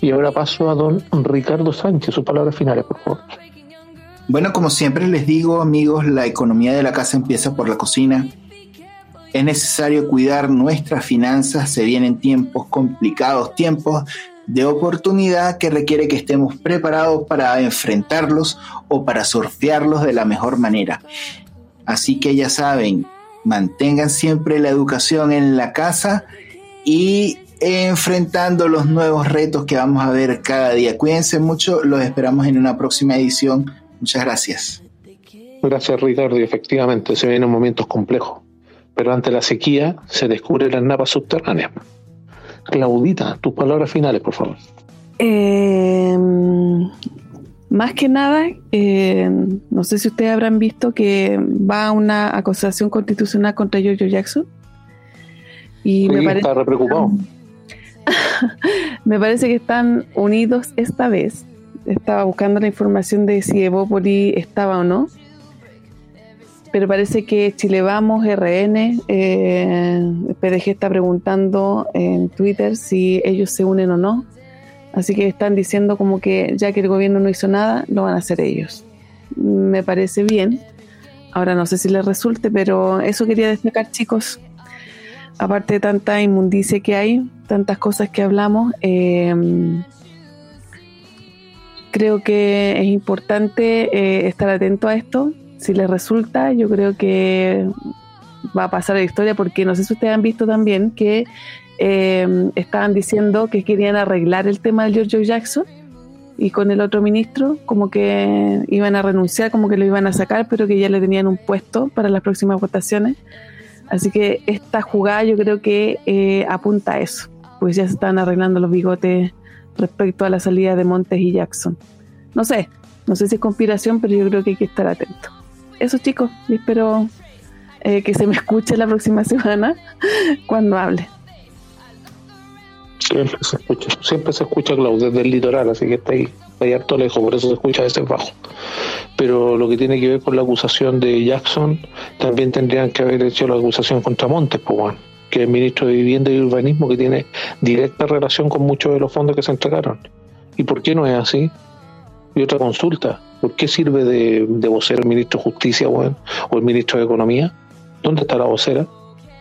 Speaker 2: Y ahora paso a don Ricardo Sánchez, sus palabras finales, por favor.
Speaker 4: Bueno, como siempre les digo, amigos, la economía de la casa empieza por la cocina. Es necesario cuidar nuestras finanzas, se vienen tiempos complicados, tiempos de oportunidad que requiere que estemos preparados para enfrentarlos o para surfearlos de la mejor manera. Así que ya saben, mantengan siempre la educación en la casa y enfrentando los nuevos retos que vamos a ver cada día. Cuídense mucho, los esperamos en una próxima edición. Muchas gracias.
Speaker 2: Gracias Ricardo, y efectivamente se vienen momentos complejos, pero ante la sequía se descubren las napas subterráneas. Claudita, tus palabras finales, por favor.
Speaker 6: Eh, más que nada, eh, no sé si ustedes habrán visto que va una acusación constitucional contra Giorgio Jackson.
Speaker 2: Y me parece, está preocupado. (laughs)
Speaker 6: me parece que están unidos esta vez. Estaba buscando la información de si Evópoli estaba o no. Pero parece que Chile Vamos, RN, eh, PDG está preguntando en Twitter si ellos se unen o no. Así que están diciendo como que ya que el gobierno no hizo nada, lo van a hacer ellos. Me parece bien. Ahora no sé si les resulte, pero eso quería destacar, chicos. aparte de tanta inmundicia que hay, tantas cosas que hablamos, eh, creo que es importante eh, estar atento a esto. Si les resulta, yo creo que va a pasar la historia porque no sé si ustedes han visto también que eh, estaban diciendo que querían arreglar el tema del George Jackson y con el otro ministro como que iban a renunciar, como que lo iban a sacar, pero que ya le tenían un puesto para las próximas votaciones. Así que esta jugada yo creo que eh, apunta a eso, pues ya se están arreglando los bigotes respecto a la salida de Montes y Jackson. No sé, no sé si es conspiración, pero yo creo que hay que estar atento. Eso chicos, y espero eh, que se me escuche la próxima (laughs) semana cuando hable.
Speaker 2: Siempre se escucha, siempre se escucha Clau desde el litoral, así que está ahí, está ahí harto lejos, por eso se escucha ese bajo. Pero lo que tiene que ver con la acusación de Jackson, también tendrían que haber hecho la acusación contra Montes, pues, bueno, que es ministro de Vivienda y Urbanismo, que tiene directa relación con muchos de los fondos que se entregaron. ¿Y por qué no es así? Y otra consulta, ¿por qué sirve de, de vocero el ministro de Justicia bueno, o el ministro de Economía? ¿Dónde está la vocera?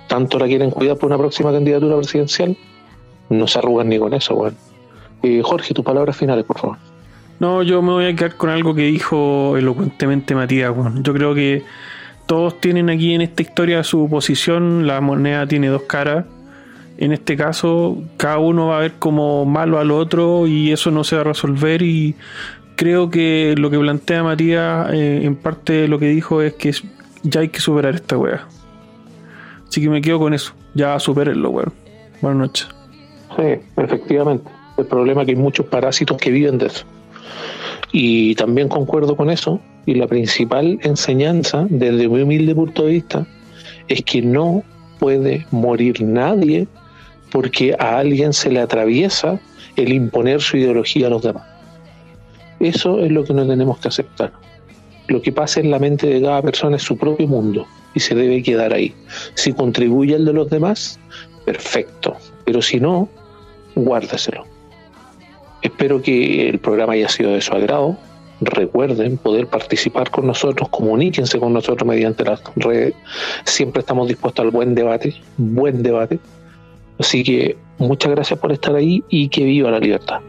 Speaker 2: ¿Tanto la quieren cuidar por una próxima candidatura presidencial? no se arrugan ni con eso, weón. Eh, Jorge, tus palabras finales, por favor.
Speaker 1: No, yo me voy a quedar con algo que dijo elocuentemente Matías, weón. Yo creo que todos tienen aquí en esta historia su posición, la moneda tiene dos caras. En este caso, cada uno va a ver como malo al otro y eso no se va a resolver y creo que lo que plantea Matías eh, en parte lo que dijo es que ya hay que superar esta weá. Así que me quedo con eso. Ya supérenlo, weón. Buenas noches.
Speaker 2: Sí, efectivamente. El problema es que hay muchos parásitos que viven de eso. Y también concuerdo con eso. Y la principal enseñanza, desde mi humilde punto de vista, es que no puede morir nadie porque a alguien se le atraviesa el imponer su ideología a los demás. Eso es lo que no tenemos que aceptar. Lo que pasa en la mente de cada persona es su propio mundo y se debe quedar ahí. Si contribuye al de los demás, perfecto. Pero si no, guárdeselo. Espero que el programa haya sido de su agrado. Recuerden poder participar con nosotros, comuníquense con nosotros mediante las redes. Siempre estamos dispuestos al buen debate, buen debate. Así que muchas gracias por estar ahí y que viva la libertad.